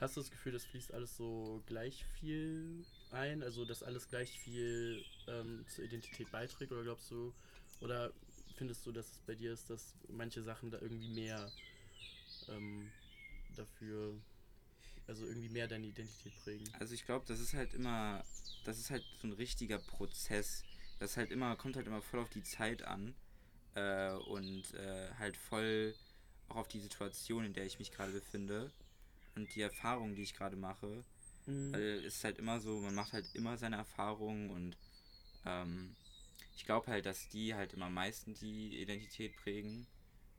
Hast du das Gefühl, das fließt alles so gleich viel ein? Also, dass alles gleich viel ähm, zur Identität beiträgt? Oder glaubst du, oder findest du, dass es bei dir ist, dass manche Sachen da irgendwie mehr ähm, dafür, also irgendwie mehr deine Identität prägen? Also ich glaube, das ist halt immer, das ist halt so ein richtiger Prozess. Das halt immer, kommt halt immer voll auf die Zeit an äh, und äh, halt voll auch auf die Situation, in der ich mich gerade befinde und die Erfahrungen, die ich gerade mache. Mhm. Weil es ist halt immer so, man macht halt immer seine Erfahrungen und ähm, ich glaube halt, dass die halt immer am meisten die Identität prägen,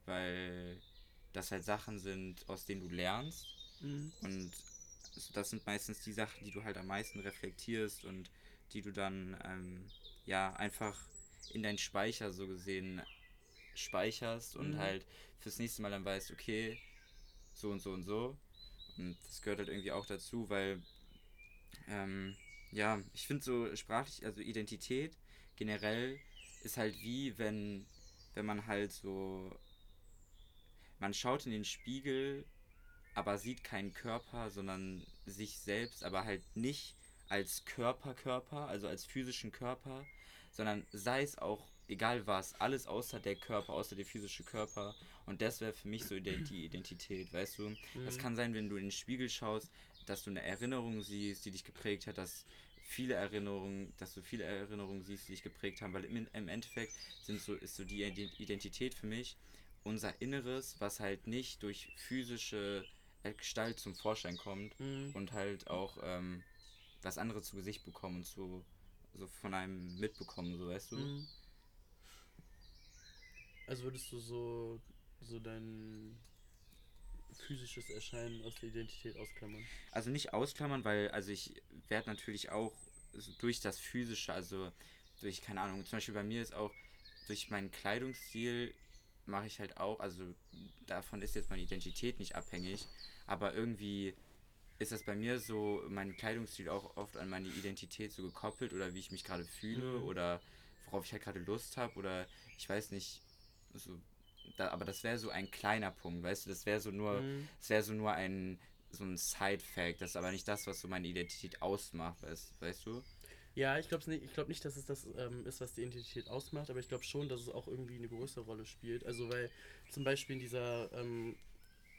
weil das halt Sachen sind, aus denen du lernst Mhm. und das sind meistens die Sachen, die du halt am meisten reflektierst und die du dann ähm, ja einfach in deinen Speicher so gesehen speicherst und Mhm. halt fürs nächste Mal dann weißt, okay, so und so und so. Und das gehört halt irgendwie auch dazu, weil ähm, ja, ich finde so sprachlich, also Identität generell ist halt wie wenn, wenn man halt so, man schaut in den Spiegel aber sieht keinen Körper, sondern sich selbst, aber halt nicht als Körper, Körper, also als physischen Körper, sondern sei es auch, egal was, alles außer der Körper, außer der physische Körper. Und das wäre für mich so die Identität, weißt du? Das Mhm. kann sein, wenn du in den Spiegel schaust, dass du eine Erinnerung siehst, die dich geprägt hat, dass viele Erinnerungen, dass du viele Erinnerungen siehst, die dich geprägt haben, weil im, im Endeffekt sind so, ist so die Identität für mich unser Inneres, was halt nicht durch physische Gestalt zum Vorschein kommt Mhm. und halt auch ähm, das andere zu Gesicht bekommen und so, so von einem mitbekommen, so weißt du? Mhm. Also würdest du so, so dein physisches Erscheinen aus der Identität ausklammern? Also nicht ausklammern, weil also ich werde natürlich auch durch das Physische, also durch, keine Ahnung, zum Beispiel bei mir ist auch durch meinen Kleidungsstil mache ich halt auch, also davon ist jetzt meine Identität nicht abhängig, aber irgendwie ist das bei mir so, mein Kleidungsstil auch oft an meine Identität so gekoppelt oder wie ich mich gerade fühle Mhm. oder worauf ich halt gerade Lust habe oder ich weiß nicht, so, da, aber das wäre so ein kleiner Punkt, weißt du, das wäre so nur, Mhm. es wäre so nur ein so ein Side-Fact, das ist aber nicht das, was so meine Identität ausmacht, weißt, weißt du? Ja, ich glaube nicht, glaub nicht, dass es das ähm, ist, was die Identität ausmacht, aber ich glaube schon, dass es auch irgendwie eine größere Rolle spielt. Also weil zum Beispiel in dieser ähm,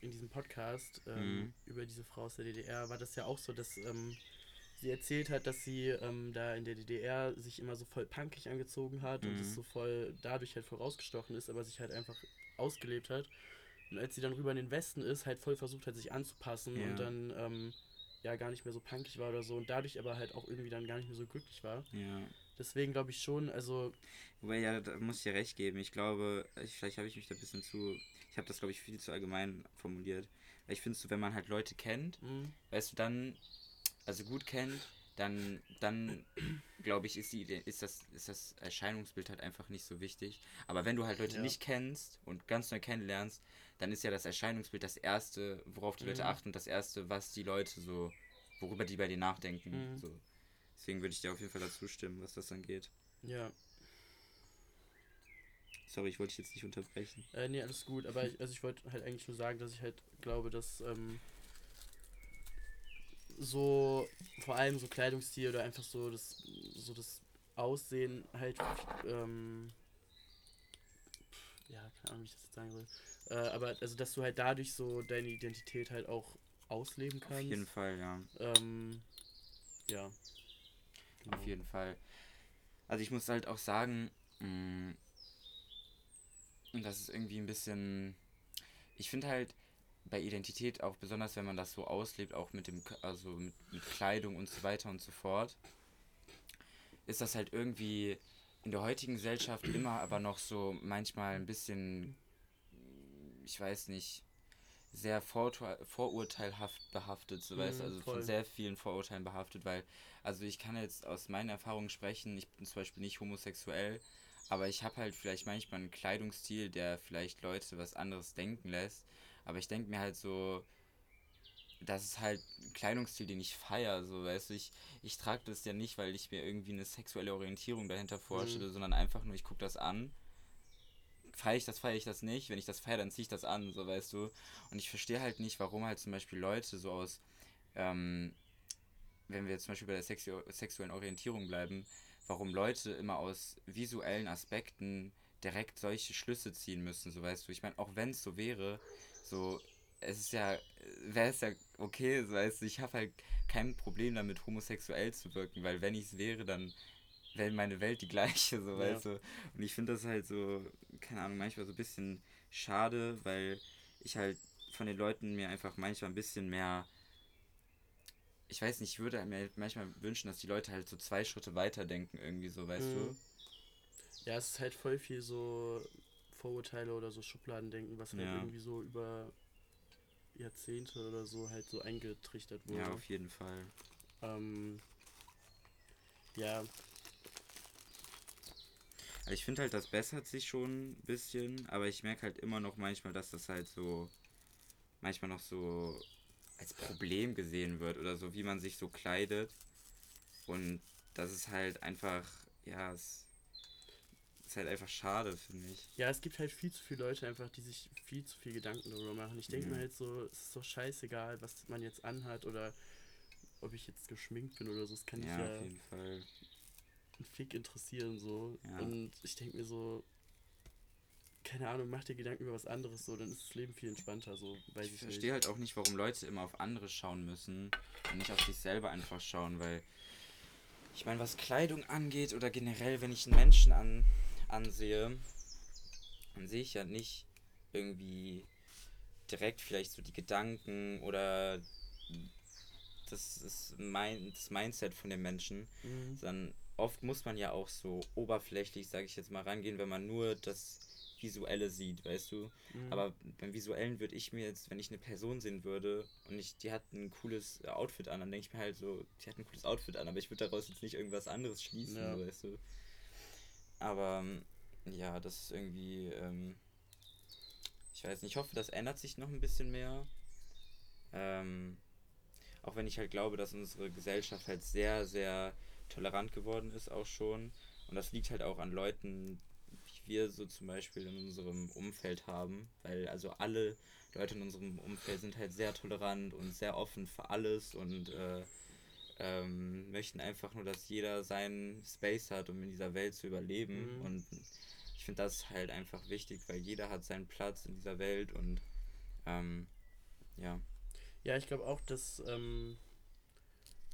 in diesem Podcast ähm, Mhm. über diese Frau aus der DDR war das ja auch so, dass sie erzählt hat, dass sie ähm, da in der DDR sich immer so voll punkig angezogen hat und Mhm. es so voll dadurch halt voll rausgestochen ist, aber sich halt einfach ausgelebt hat. Und als sie dann rüber in den Westen ist, halt voll versucht hat, sich anzupassen Ja. und dann ähm, ja gar nicht mehr so punkig war oder so und dadurch aber halt auch irgendwie dann gar nicht mehr so glücklich war. Ja. Deswegen glaube ich schon, also Wobei, ja, da muss ich dir recht geben. Ich glaube, ich, vielleicht habe ich mich da ein bisschen zu. Ich habe das, glaube ich, viel zu allgemein formuliert. Weil ich finde, so, wenn man halt Leute kennt, mh, weißt du, dann, also gut kennt, dann, dann glaube ich, ist, die, ist, das, ist das Erscheinungsbild halt einfach nicht so wichtig. Aber wenn du halt Leute Ja. nicht kennst und ganz neu kennenlernst, dann ist ja das Erscheinungsbild das Erste, worauf die Leute Mhm. achten und das Erste, was die Leute so, worüber die bei dir nachdenken. Mhm. So. Deswegen würde ich dir auf jeden Fall dazu stimmen, was das angeht. ja. Sorry, ich wollte dich jetzt nicht unterbrechen. Äh, nee, alles gut, aber ich, also ich wollte halt eigentlich nur sagen, dass ich halt glaube, dass ähm, so vor allem so Kleidungsstil oder einfach so das so das Aussehen halt ähm, ja, keine Ahnung, wie ich das jetzt sagen soll. Äh, aber also dass du halt dadurch so deine Identität halt auch ausleben Auf kannst. jeden Fall, ja. Ähm, ja. Genau. Auf jeden Fall. Also ich muss halt auch sagen, mh, und das ist irgendwie ein bisschen. Ich finde halt bei Identität auch besonders, wenn man das so auslebt, auch mit dem, also mit, mit Kleidung und so weiter und so fort, ist das halt irgendwie in der heutigen Gesellschaft immer aber noch so manchmal ein bisschen, ich weiß nicht, sehr vorurteil, vorurteilhaft behaftet, so weißt du, Mhm, also voll. von sehr vielen Vorurteilen behaftet, weil, also ich kann jetzt aus meinen Erfahrungen sprechen, ich bin zum Beispiel nicht homosexuell, aber ich habe halt vielleicht manchmal einen Kleidungsstil, der vielleicht Leute was anderes denken lässt, aber ich denke mir halt so, das ist halt ein Kleidungsstil, den ich feiere, so weißt du, ich, ich trage das ja nicht, weil ich mir irgendwie eine sexuelle Orientierung dahinter vorstelle, sondern einfach nur, ich gucke das an feiere ich das, feiere ich das nicht. Wenn ich das feiere, dann ziehe ich das an, so weißt du. Und ich verstehe halt nicht, warum halt zum Beispiel Leute so aus, ähm, wenn wir jetzt zum Beispiel bei der Sexu sexuellen Orientierung bleiben, warum Leute immer aus visuellen Aspekten direkt solche Schlüsse ziehen müssen, so weißt du. Ich meine, auch wenn es so wäre, so, es ist ja, wäre es ja okay, so weißt du, ich habe halt kein Problem damit, homosexuell zu wirken, weil wenn ich es wäre, dann wäre meine Welt die gleiche, so Ja. weißt du. Und ich finde das halt so, keine Ahnung, manchmal so ein bisschen schade, weil ich halt von den Leuten mir einfach manchmal ein bisschen mehr. Ich weiß nicht, ich würde mir manchmal wünschen, dass die Leute halt so zwei Schritte weiter denken, irgendwie so, weißt Mhm. Ja, es ist halt voll viel so Vorurteile oder so Schubladendenken, was halt Ja. irgendwie so über Jahrzehnte oder so halt so eingetrichtert wurde. Ja, auf jeden Fall. Ähm, ja, Also ich finde halt, das bessert sich schon ein bisschen, aber ich merke halt immer noch manchmal, dass das halt so, manchmal noch so als Problem gesehen wird oder so, wie man sich so kleidet. Und das ist halt einfach, ja, es ist halt einfach schade, finde ich. ja, es gibt halt viel zu viele Leute einfach, die sich viel zu viel Gedanken darüber machen. Ich denke Mhm. mir halt so, es ist doch scheißegal, was man jetzt anhat oder ob ich jetzt geschminkt bin oder so. Das kann Ja, mich ja auf jeden Fall. einen Fick interessieren so. Ja. Und ich denke mir so, keine Ahnung, mach dir Gedanken über was anderes so, dann ist das Leben viel entspannter so. Weiß Ich ich, verstehe halt auch nicht, warum Leute immer auf andere schauen müssen und nicht auf sich selber einfach schauen, weil ich meine, was Kleidung angeht oder generell, wenn ich einen Menschen an, ansehe, dann sehe ich ja nicht irgendwie direkt vielleicht so die Gedanken oder das, ist mein, das Mindset von dem Menschen, Mhm. sondern oft muss man ja auch so oberflächlich, sage ich jetzt mal, rangehen, wenn man nur das Visuelle sieht, weißt du? Mhm. Aber beim Visuellen würde ich mir jetzt, wenn ich eine Person sehen würde und ich, die hat ein cooles Outfit an, dann denke ich mir halt so, die hat ein cooles Outfit an, aber ich würde daraus jetzt nicht irgendwas anderes schließen, Ja. weißt du. Aber ähm, ja, das ist irgendwie, ähm, ich weiß nicht, ich hoffe, das ändert sich noch ein bisschen mehr. Ähm, auch wenn ich halt glaube, dass unsere Gesellschaft halt sehr, sehr tolerant geworden ist auch schon. Und das liegt halt auch an Leuten, wie wir so zum Beispiel in unserem Umfeld haben. Weil also alle Leute in unserem Umfeld sind halt sehr tolerant und sehr offen für alles und äh, ähm, möchten einfach nur, dass jeder seinen Space hat, um in dieser Welt zu überleben. Mhm. Und ich finde das halt einfach wichtig, weil jeder hat seinen Platz in dieser Welt und ähm, ja. Ja, ich glaube auch, dass ähm,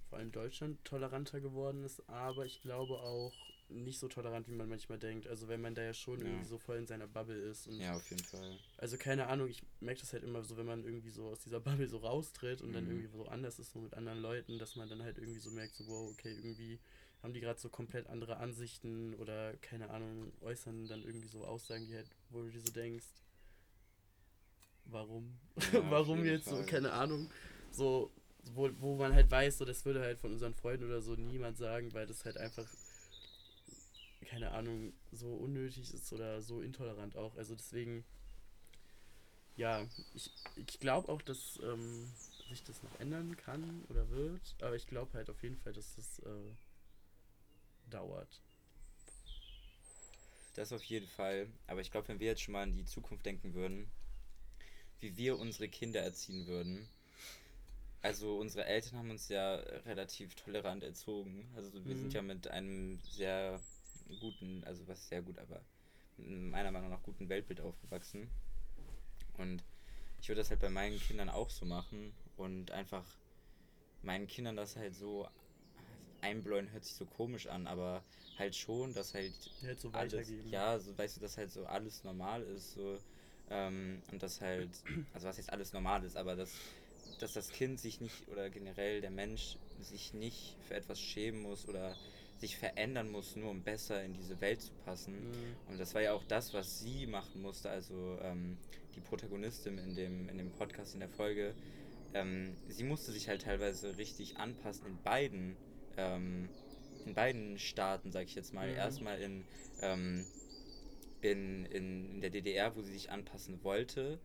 vor allem Deutschland toleranter geworden ist, aber ich glaube auch nicht so tolerant, wie man manchmal denkt. Also wenn man da ja schon Ja. irgendwie so voll in seiner Bubble ist. Und Ja, auf jeden Fall. Also keine Ahnung, ich merke das halt immer so, wenn man irgendwie so aus dieser Bubble so raustritt und dann Mhm. irgendwie so anders ist, so mit anderen Leuten, dass man dann halt irgendwie so merkt, so, wow, okay, irgendwie haben die gerade so komplett andere Ansichten oder keine Ahnung, äußern dann irgendwie so Aussagen, die halt, wo du dir so denkst, warum? Ja, warum jetzt so, Fall. keine Ahnung, so, wo, wo man halt weiß, so, das würde halt von unseren Freunden oder so niemand sagen, weil das halt einfach, keine Ahnung, so unnötig ist oder so intolerant auch. Also deswegen, ja, ich, ich glaube auch, dass ähm, sich das noch ändern kann oder wird, aber ich glaube halt auf jeden Fall, dass das äh, dauert. Das auf jeden Fall. Aber ich glaube, wenn wir jetzt schon mal an die Zukunft denken würden, wie wir unsere Kinder erziehen würden. Also unsere Eltern haben uns ja relativ tolerant erzogen. Also wir Mhm. sind ja mit einem sehr guten, also was sehr gut, aber meiner Meinung nach guten Weltbild aufgewachsen. Und ich würde das halt bei meinen Kindern auch so machen und einfach meinen Kindern das halt so einbläuen, hört sich so komisch an, aber halt schon, dass halt Halt so alles, ja, so weißt du, dass halt so alles normal ist, so ähm, und dass halt, also was jetzt alles normal ist, aber dass, dass das Kind sich nicht oder generell der Mensch sich nicht für etwas schämen muss oder sich verändern muss, nur um besser in diese Welt zu passen. Mhm. Und das war ja auch das, was sie machen musste, also ähm, die Protagonistin in dem, in dem Podcast, in der Folge. Ähm, sie musste sich halt teilweise richtig anpassen in beiden, ähm, in beiden Staaten, sag ich jetzt mal. Mhm. Erstmal in, ähm, in, in, in der DDR, wo sie sich anpassen wollte,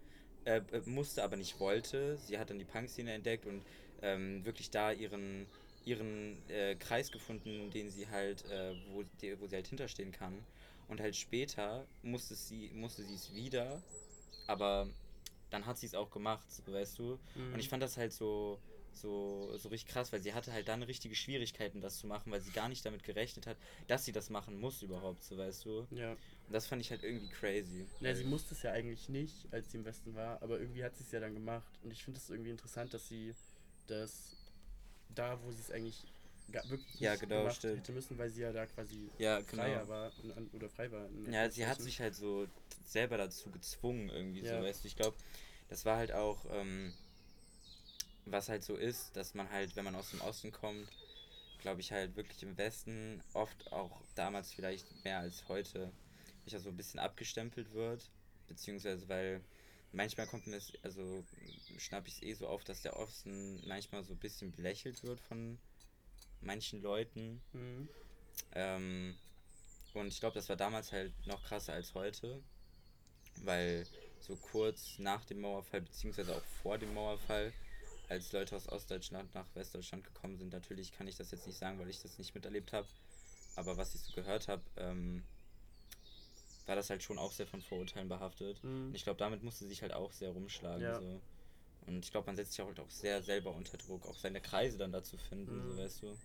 äh, musste, aber nicht wollte. Sie hat dann die Punkszene entdeckt und ähm, wirklich da ihren, ihren äh, Kreis gefunden, den sie halt, äh, wo, die, wo sie halt hinterstehen kann. Und halt später musste sie, musste sie es wieder, aber dann hat sie es auch gemacht, so, weißt du. Mhm. Und ich fand das halt so, so, so richtig krass, weil sie hatte halt dann richtige Schwierigkeiten, das zu machen, weil sie gar nicht damit gerechnet hat, dass sie das machen muss überhaupt, so weißt du. Ja. Und das fand ich halt irgendwie crazy. Na, sie musste es ja eigentlich nicht, als sie im Westen war, aber irgendwie hat sie es ja dann gemacht. Und ich finde es irgendwie interessant, dass sie das da, wo sie es eigentlich wirklich Ja, genau, stimmt. hätte müssen, weil sie ja da quasi Ja, freier genau. war oder frei war. Ja, sie hat sich halt so selber dazu gezwungen, irgendwie Ja. so, weißt du. Ich glaube, das war halt auch, ähm, was halt so ist, dass man halt, wenn man aus dem Osten kommt, glaube ich halt wirklich im Westen oft auch damals vielleicht mehr als heute, ja so ein bisschen abgestempelt wird, beziehungsweise weil manchmal kommt mir es, also schnapp ich es eh so auf, dass der Osten manchmal so ein bisschen belächelt wird von manchen Leuten. Mhm. Ähm, und ich glaube, das war damals halt noch krasser als heute, weil so kurz nach dem Mauerfall, beziehungsweise auch vor dem Mauerfall, als Leute aus Ostdeutschland nach Westdeutschland gekommen sind, natürlich kann ich das jetzt nicht sagen, weil ich das nicht miterlebt habe, aber was ich so gehört habe, ähm, war das halt schon auch sehr von Vorurteilen behaftet. Mhm. Und ich glaube, damit musste sich halt auch sehr rumschlagen. Ja. So. Und ich glaube, man setzt sich halt auch sehr selber unter Druck, auch seine Kreise dann dazu finden, Mhm. so weißt du.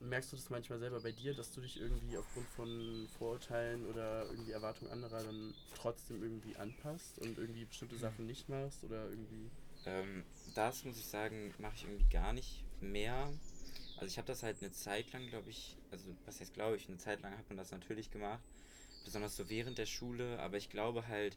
Merkst du das manchmal selber bei dir, dass du dich irgendwie aufgrund von Vorurteilen oder irgendwie Erwartungen anderer dann trotzdem irgendwie anpasst und irgendwie bestimmte Sachen nicht machst oder irgendwie. Ähm, das muss ich sagen, mache ich irgendwie gar nicht mehr. Also ich habe das halt eine Zeit lang, glaube ich, also was heißt glaube ich, eine Zeit lang hat man das natürlich gemacht, besonders so während der Schule, aber ich glaube halt,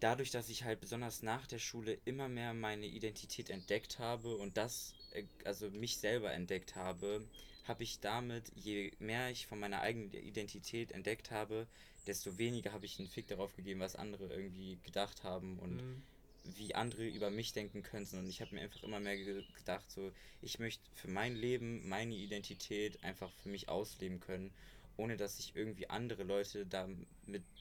dadurch, dass ich halt besonders nach der Schule immer mehr meine Identität entdeckt habe und das, äh, also mich selber entdeckt habe, habe ich damit, je mehr ich von meiner eigenen Identität entdeckt habe, desto weniger habe ich einen Fick darauf gegeben, was andere irgendwie gedacht haben und Mhm. Wie andere über mich denken könnten. Und ich habe mir einfach immer mehr ge- gedacht, so, ich möchte für mein Leben, meine Identität einfach für mich ausleben können, ohne dass ich irgendwie andere Leute damit,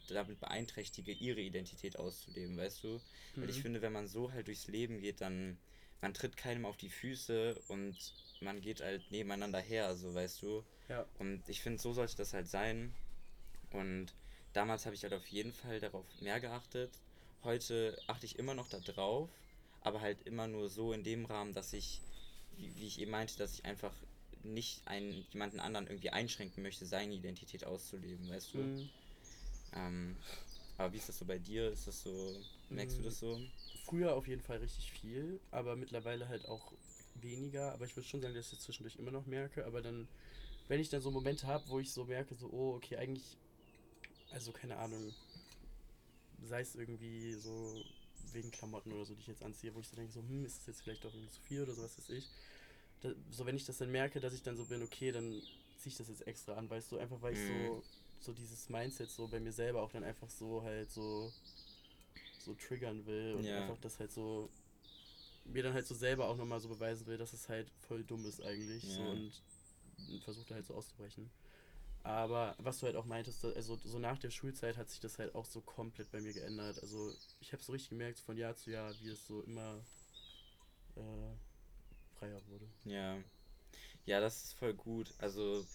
damit beeinträchtige, ihre Identität auszuleben, weißt du? Weil ich Mhm. finde, wenn man so halt durchs Leben geht, dann man tritt keinem auf die Füße und man geht halt nebeneinander her, so weißt du. Ja. Und ich finde, so sollte das halt sein. Und damals habe ich halt auf jeden Fall darauf mehr geachtet. Heute achte ich immer noch darauf, aber halt immer nur so in dem Rahmen, dass ich, wie, wie ich eben meinte, dass ich einfach nicht einen, jemanden anderen irgendwie einschränken möchte, seine Identität auszuleben, weißt du? Mhm. Ähm, aber wie ist das so bei dir? Ist das so, merkst du Mhm. das so? Früher auf jeden Fall richtig viel, aber mittlerweile halt auch weniger. Aber ich würde schon sagen, dass ich es zwischendurch immer noch merke. Aber dann, wenn ich dann so Momente habe, wo ich so merke, so, oh, okay, eigentlich, also keine Ahnung, sei es irgendwie so wegen Klamotten oder so, die ich jetzt anziehe, wo ich so denke, so, hm, ist das jetzt vielleicht doch irgendwie zu viel oder so, was weiß ich. Da, so, wenn ich das dann merke, dass ich dann so bin, okay, dann ziehe ich das jetzt extra an, weißt du, einfach weil ich Mhm. so, so dieses Mindset so bei mir selber auch dann einfach so halt so, so triggern will und Ja. einfach das halt so mir dann halt so selber auch nochmal so beweisen will, dass es halt voll dumm ist eigentlich so Ja. und versucht halt so auszubrechen. Aber was du halt auch meintest, also so nach der Schulzeit hat sich das halt auch so komplett bei mir geändert. Also ich habe so richtig gemerkt von Jahr zu Jahr, wie es so immer äh, freier wurde. Ja. Ja, das ist voll gut. Also,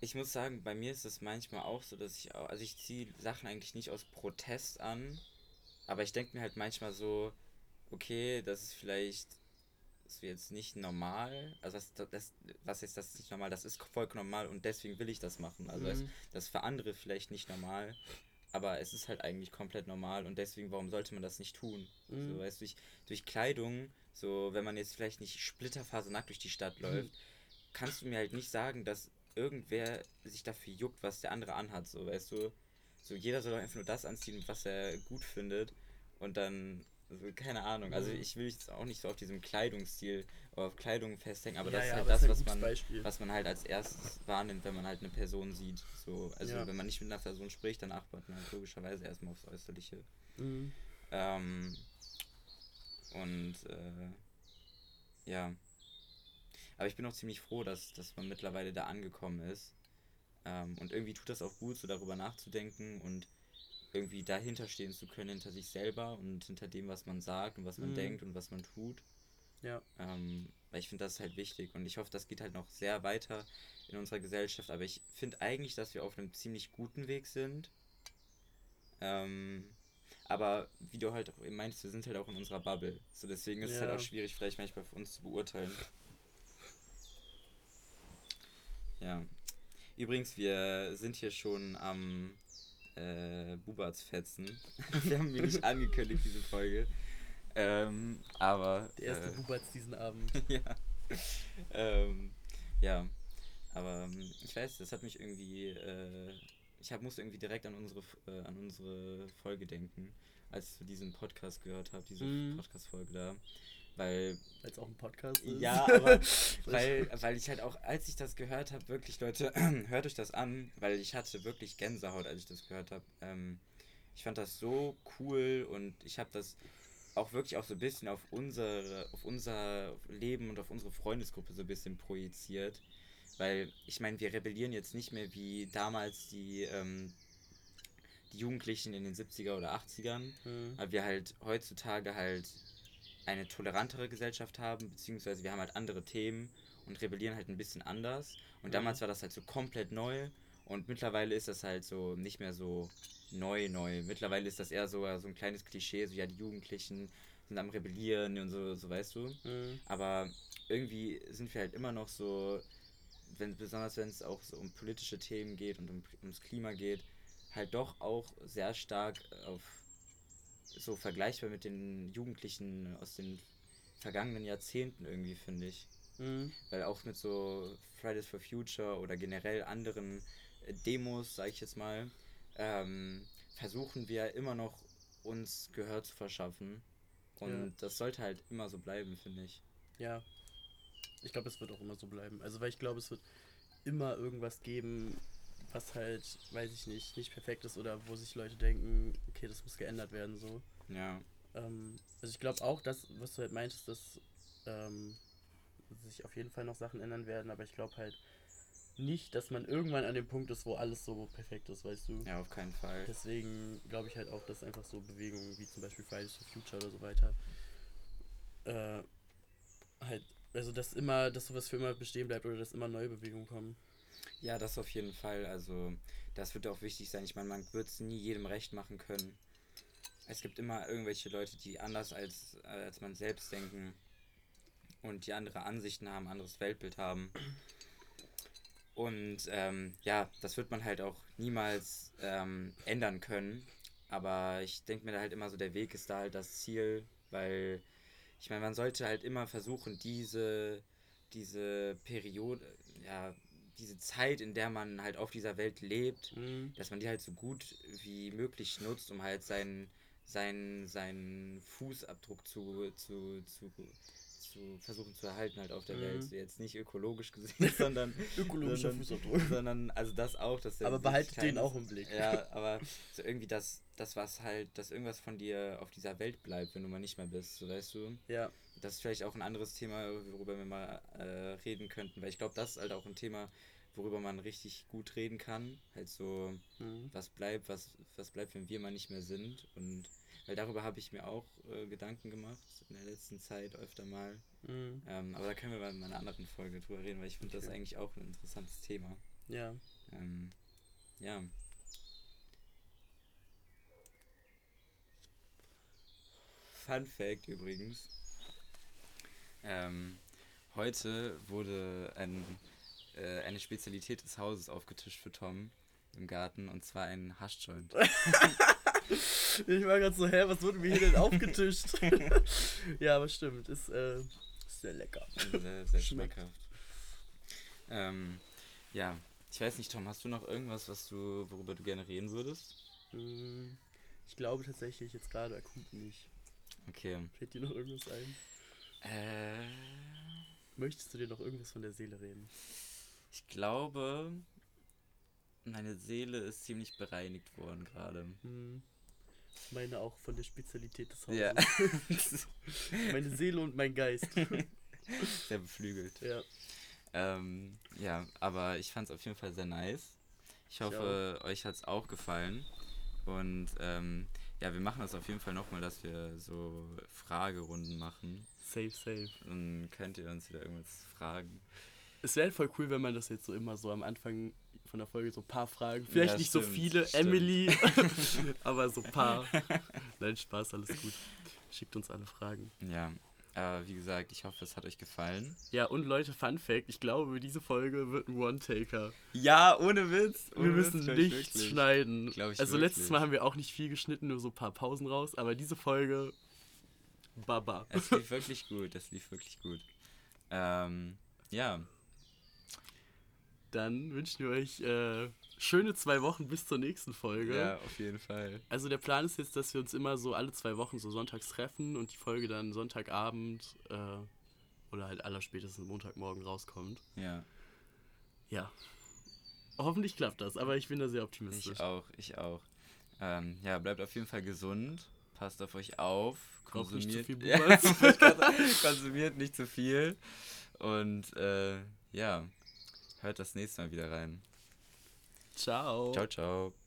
ich muss sagen, bei mir ist es manchmal auch so, dass ich auch, also ich ziehe Sachen eigentlich nicht aus Protest an, aber ich denke mir halt manchmal so, okay, das ist vielleicht ist jetzt nicht normal, also das, das, das was ist das ist nicht normal, das ist vollkommen normal und deswegen will ich das machen. Also das, Mhm. das ist für andere vielleicht nicht normal, aber es ist halt eigentlich komplett normal und deswegen, warum sollte man das nicht tun? Mhm. So, weißt du, durch, durch Kleidung, so, wenn man jetzt vielleicht nicht splitterfasernackt durch die Stadt läuft, kannst du mir halt nicht sagen, dass irgendwer sich dafür juckt, was der andere anhat, so, weißt du? So, jeder soll doch einfach nur das anziehen, was er gut findet und dann, keine Ahnung, also Mhm. ich will jetzt auch nicht so auf diesem Kleidungsstil oder auf Kleidung festhängen, aber Ja, das ist ja, halt das, ist ein was gutes man, Beispiel. was man halt als erstes wahrnimmt, wenn man halt eine Person sieht. So, also Ja. wenn man nicht mit einer Person spricht, dann achtet man halt logischerweise erstmal aufs Äußerliche. Mhm. Ähm, und äh, ja. Aber ich bin auch ziemlich froh, dass, dass man mittlerweile da angekommen ist. Ähm, und irgendwie tut das auch gut, so darüber nachzudenken und irgendwie dahinter stehen zu können, hinter sich selber und hinter dem, was man sagt und was man Mhm. denkt und was man tut. Ja. Ähm, weil ich finde, das ist halt wichtig und ich hoffe, das geht halt noch sehr weiter in unserer Gesellschaft. Aber ich finde eigentlich, dass wir auf einem ziemlich guten Weg sind. Ähm, aber wie du halt auch eben meinst, wir sind halt auch in unserer Bubble. So deswegen ist es halt Ja. auch schwierig, vielleicht manchmal für uns zu beurteilen. Ja. Übrigens, wir sind hier schon am äh, Bubats fetzen. wir haben mir nicht angekündigt, diese Folge. Ähm, aber. Der erste äh, Bubatz diesen Abend. ja. ähm, ja. Aber ähm, ich weiß, das hat mich irgendwie. Äh, ich hab, musste irgendwie direkt an unsere, äh, an unsere Folge denken, als ich diesen Podcast gehört habe, diese Mhm. Podcast-Folge da. Weil Weil es auch ein Podcast ist. ja, aber weil, weil ich halt auch, als ich das gehört habe, wirklich, Leute, hört euch das an, weil ich hatte wirklich Gänsehaut, als ich das gehört habe. Ähm, ich fand das so cool und ich habe das auch wirklich auch so ein bisschen auf unsere, auf unser Leben und auf unsere Freundesgruppe so ein bisschen projiziert. Weil, ich meine, wir rebellieren jetzt nicht mehr wie damals die, ähm, die Jugendlichen in den 70er oder 80ern, Mhm. weil wir halt heutzutage halt eine tolerantere Gesellschaft haben, beziehungsweise wir haben halt andere Themen und rebellieren halt ein bisschen anders. Und Mhm. damals war das halt so komplett neu und mittlerweile ist das halt so nicht mehr so neu, neu. Mittlerweile ist das eher so, so ein kleines Klischee, so ja, die Jugendlichen sind am Rebellieren und so, so weißt du. Mhm. Aber irgendwie sind wir halt immer noch so, wenn, besonders wenn es auch so um politische Themen geht und um, ums Klima geht, halt doch auch sehr stark auf so vergleichbar mit den Jugendlichen aus den vergangenen Jahrzehnten irgendwie, finde ich. Mhm. Weil auch mit so Fridays for Future oder generell anderen äh, Demos, sage ich jetzt mal, ähm, versuchen wir immer noch uns Gehör zu verschaffen. Und Ja. das sollte halt immer so bleiben, finde ich. Ja. Ich glaube, es wird auch immer so bleiben. Also, weil ich glaube, es wird immer irgendwas geben, was halt, weiß ich nicht, nicht perfekt ist oder wo sich Leute denken, okay, das muss geändert werden, so. Ja. Ähm, also, ich glaube auch, dass, was du halt meintest, dass ähm, sich auf jeden Fall noch Sachen ändern werden, aber ich glaube halt nicht, dass man irgendwann an dem Punkt ist, wo alles so perfekt ist, weißt du. Ja, auf keinen Fall. Deswegen glaube ich halt auch, dass einfach so Bewegungen wie zum Beispiel Fridays for Future oder so weiter äh, halt, also dass immer, dass sowas für immer bestehen bleibt oder dass immer neue Bewegungen kommen. Ja, das auf jeden Fall. Also, das wird auch wichtig sein. Ich meine, man wird es nie jedem recht machen können. es gibt immer irgendwelche Leute, die anders als, äh, als man selbst denken und die andere Ansichten haben, anderes Weltbild haben. Und ähm, ja, das wird man halt auch niemals ähm, ändern können. Aber ich denke mir da halt immer so, der Weg ist da halt das Ziel, weil ich meine, man sollte halt immer versuchen, diese, diese Periode, ja, diese Zeit, in der man halt auf dieser Welt lebt, Mhm. dass man die halt so gut wie möglich nutzt, um halt seinen, seinen, seinen Fußabdruck zu, zu, zu, zu versuchen zu erhalten halt auf der Mhm. Welt. So Jetzt nicht ökologisch gesehen, sondern, Ökologischer sondern, Fußabdruck. sondern also das auch, dass Aber behaltet den keines- auch im Blick. Ja, aber so irgendwie das, das was halt, dass irgendwas von dir auf dieser Welt bleibt, wenn du mal nicht mehr bist, so weißt du. Ja. Das ist vielleicht auch ein anderes Thema, worüber wir mal äh, reden könnten, weil ich glaube, das ist halt auch ein Thema, worüber man richtig gut reden kann. Halt so, Mhm. was bleibt, was, was bleibt, wenn wir mal nicht mehr sind. Und weil darüber habe ich mir auch äh, Gedanken gemacht in der letzten Zeit öfter mal. Mhm. Ähm, aber da können wir mal in einer anderen Folge drüber reden, weil ich finde das Okay. eigentlich auch ein interessantes Thema. Ja. Ähm, ja. Fun Fact übrigens. Ähm, heute wurde ein, äh, eine Spezialität des Hauses aufgetischt für Tom im Garten und zwar ein Haschjoint. Ich war gerade so, hä, was wurde mir hier denn aufgetischt? ja, aber stimmt, ist, äh, sehr lecker. sehr, sehr schmackhaft. Ähm, ja, ich weiß nicht, Tom, hast du noch irgendwas, was du, worüber du gerne reden würdest? Mhm. Ich glaube tatsächlich jetzt gerade akut nicht. Okay. Fällt dir noch irgendwas ein? Äh, Möchtest du dir noch irgendwas von der Seele reden? Ich glaube, meine Seele ist ziemlich bereinigt worden gerade. Hm. Meine auch von der Spezialität des Hauses. Ja. Meine Seele und mein Geist. Sehr beflügelt. ja. Ähm, ja, aber ich fand es auf jeden Fall sehr nice. Ich hoffe, euch hat es auch gefallen. Und ähm, ja, wir machen das auf jeden Fall nochmal, dass wir so Fragerunden machen. Safe, safe. Dann könnt ihr uns wieder irgendwas fragen. Es wäre voll cool, wenn man das jetzt so immer so am Anfang von der Folge so ein paar Fragen. Vielleicht Ja, nicht so stimmt, viele, stimmt. Emily, aber so ein paar. Nein, Spaß, alles gut. Schickt uns alle Fragen. Ja, aber wie gesagt, ich hoffe, es hat euch gefallen. Ja, und Leute, Fun Fact: Ich glaube, diese Folge wird ein One-Taker. Ja, ohne Witz. Wir müssen nichts schneiden. Also, letztes wirklich. Mal haben wir auch nicht viel geschnitten, nur so ein paar Pausen raus, aber diese Folge. Baba. Es lief wirklich gut, es lief wirklich gut. Ähm, ja, Dann wünschen wir euch äh, schöne zwei Wochen bis zur nächsten Folge. ja, auf jeden Fall. Also der Plan ist jetzt, dass wir uns immer so alle zwei Wochen so sonntags treffen und die Folge dann Sonntagabend äh, oder halt allerspätestens Montagmorgen rauskommt. Ja, Ja. Hoffentlich klappt das, aber ich bin da sehr optimistisch. ich auch, ich auch. Ähm, ja, bleibt auf jeden Fall gesund, passt auf euch auf, Raucht nicht zu konsumiert, viel ja, konsumiert nicht zu viel und äh, ja, hört das nächste Mal wieder rein. Ciao. Ciao, ciao.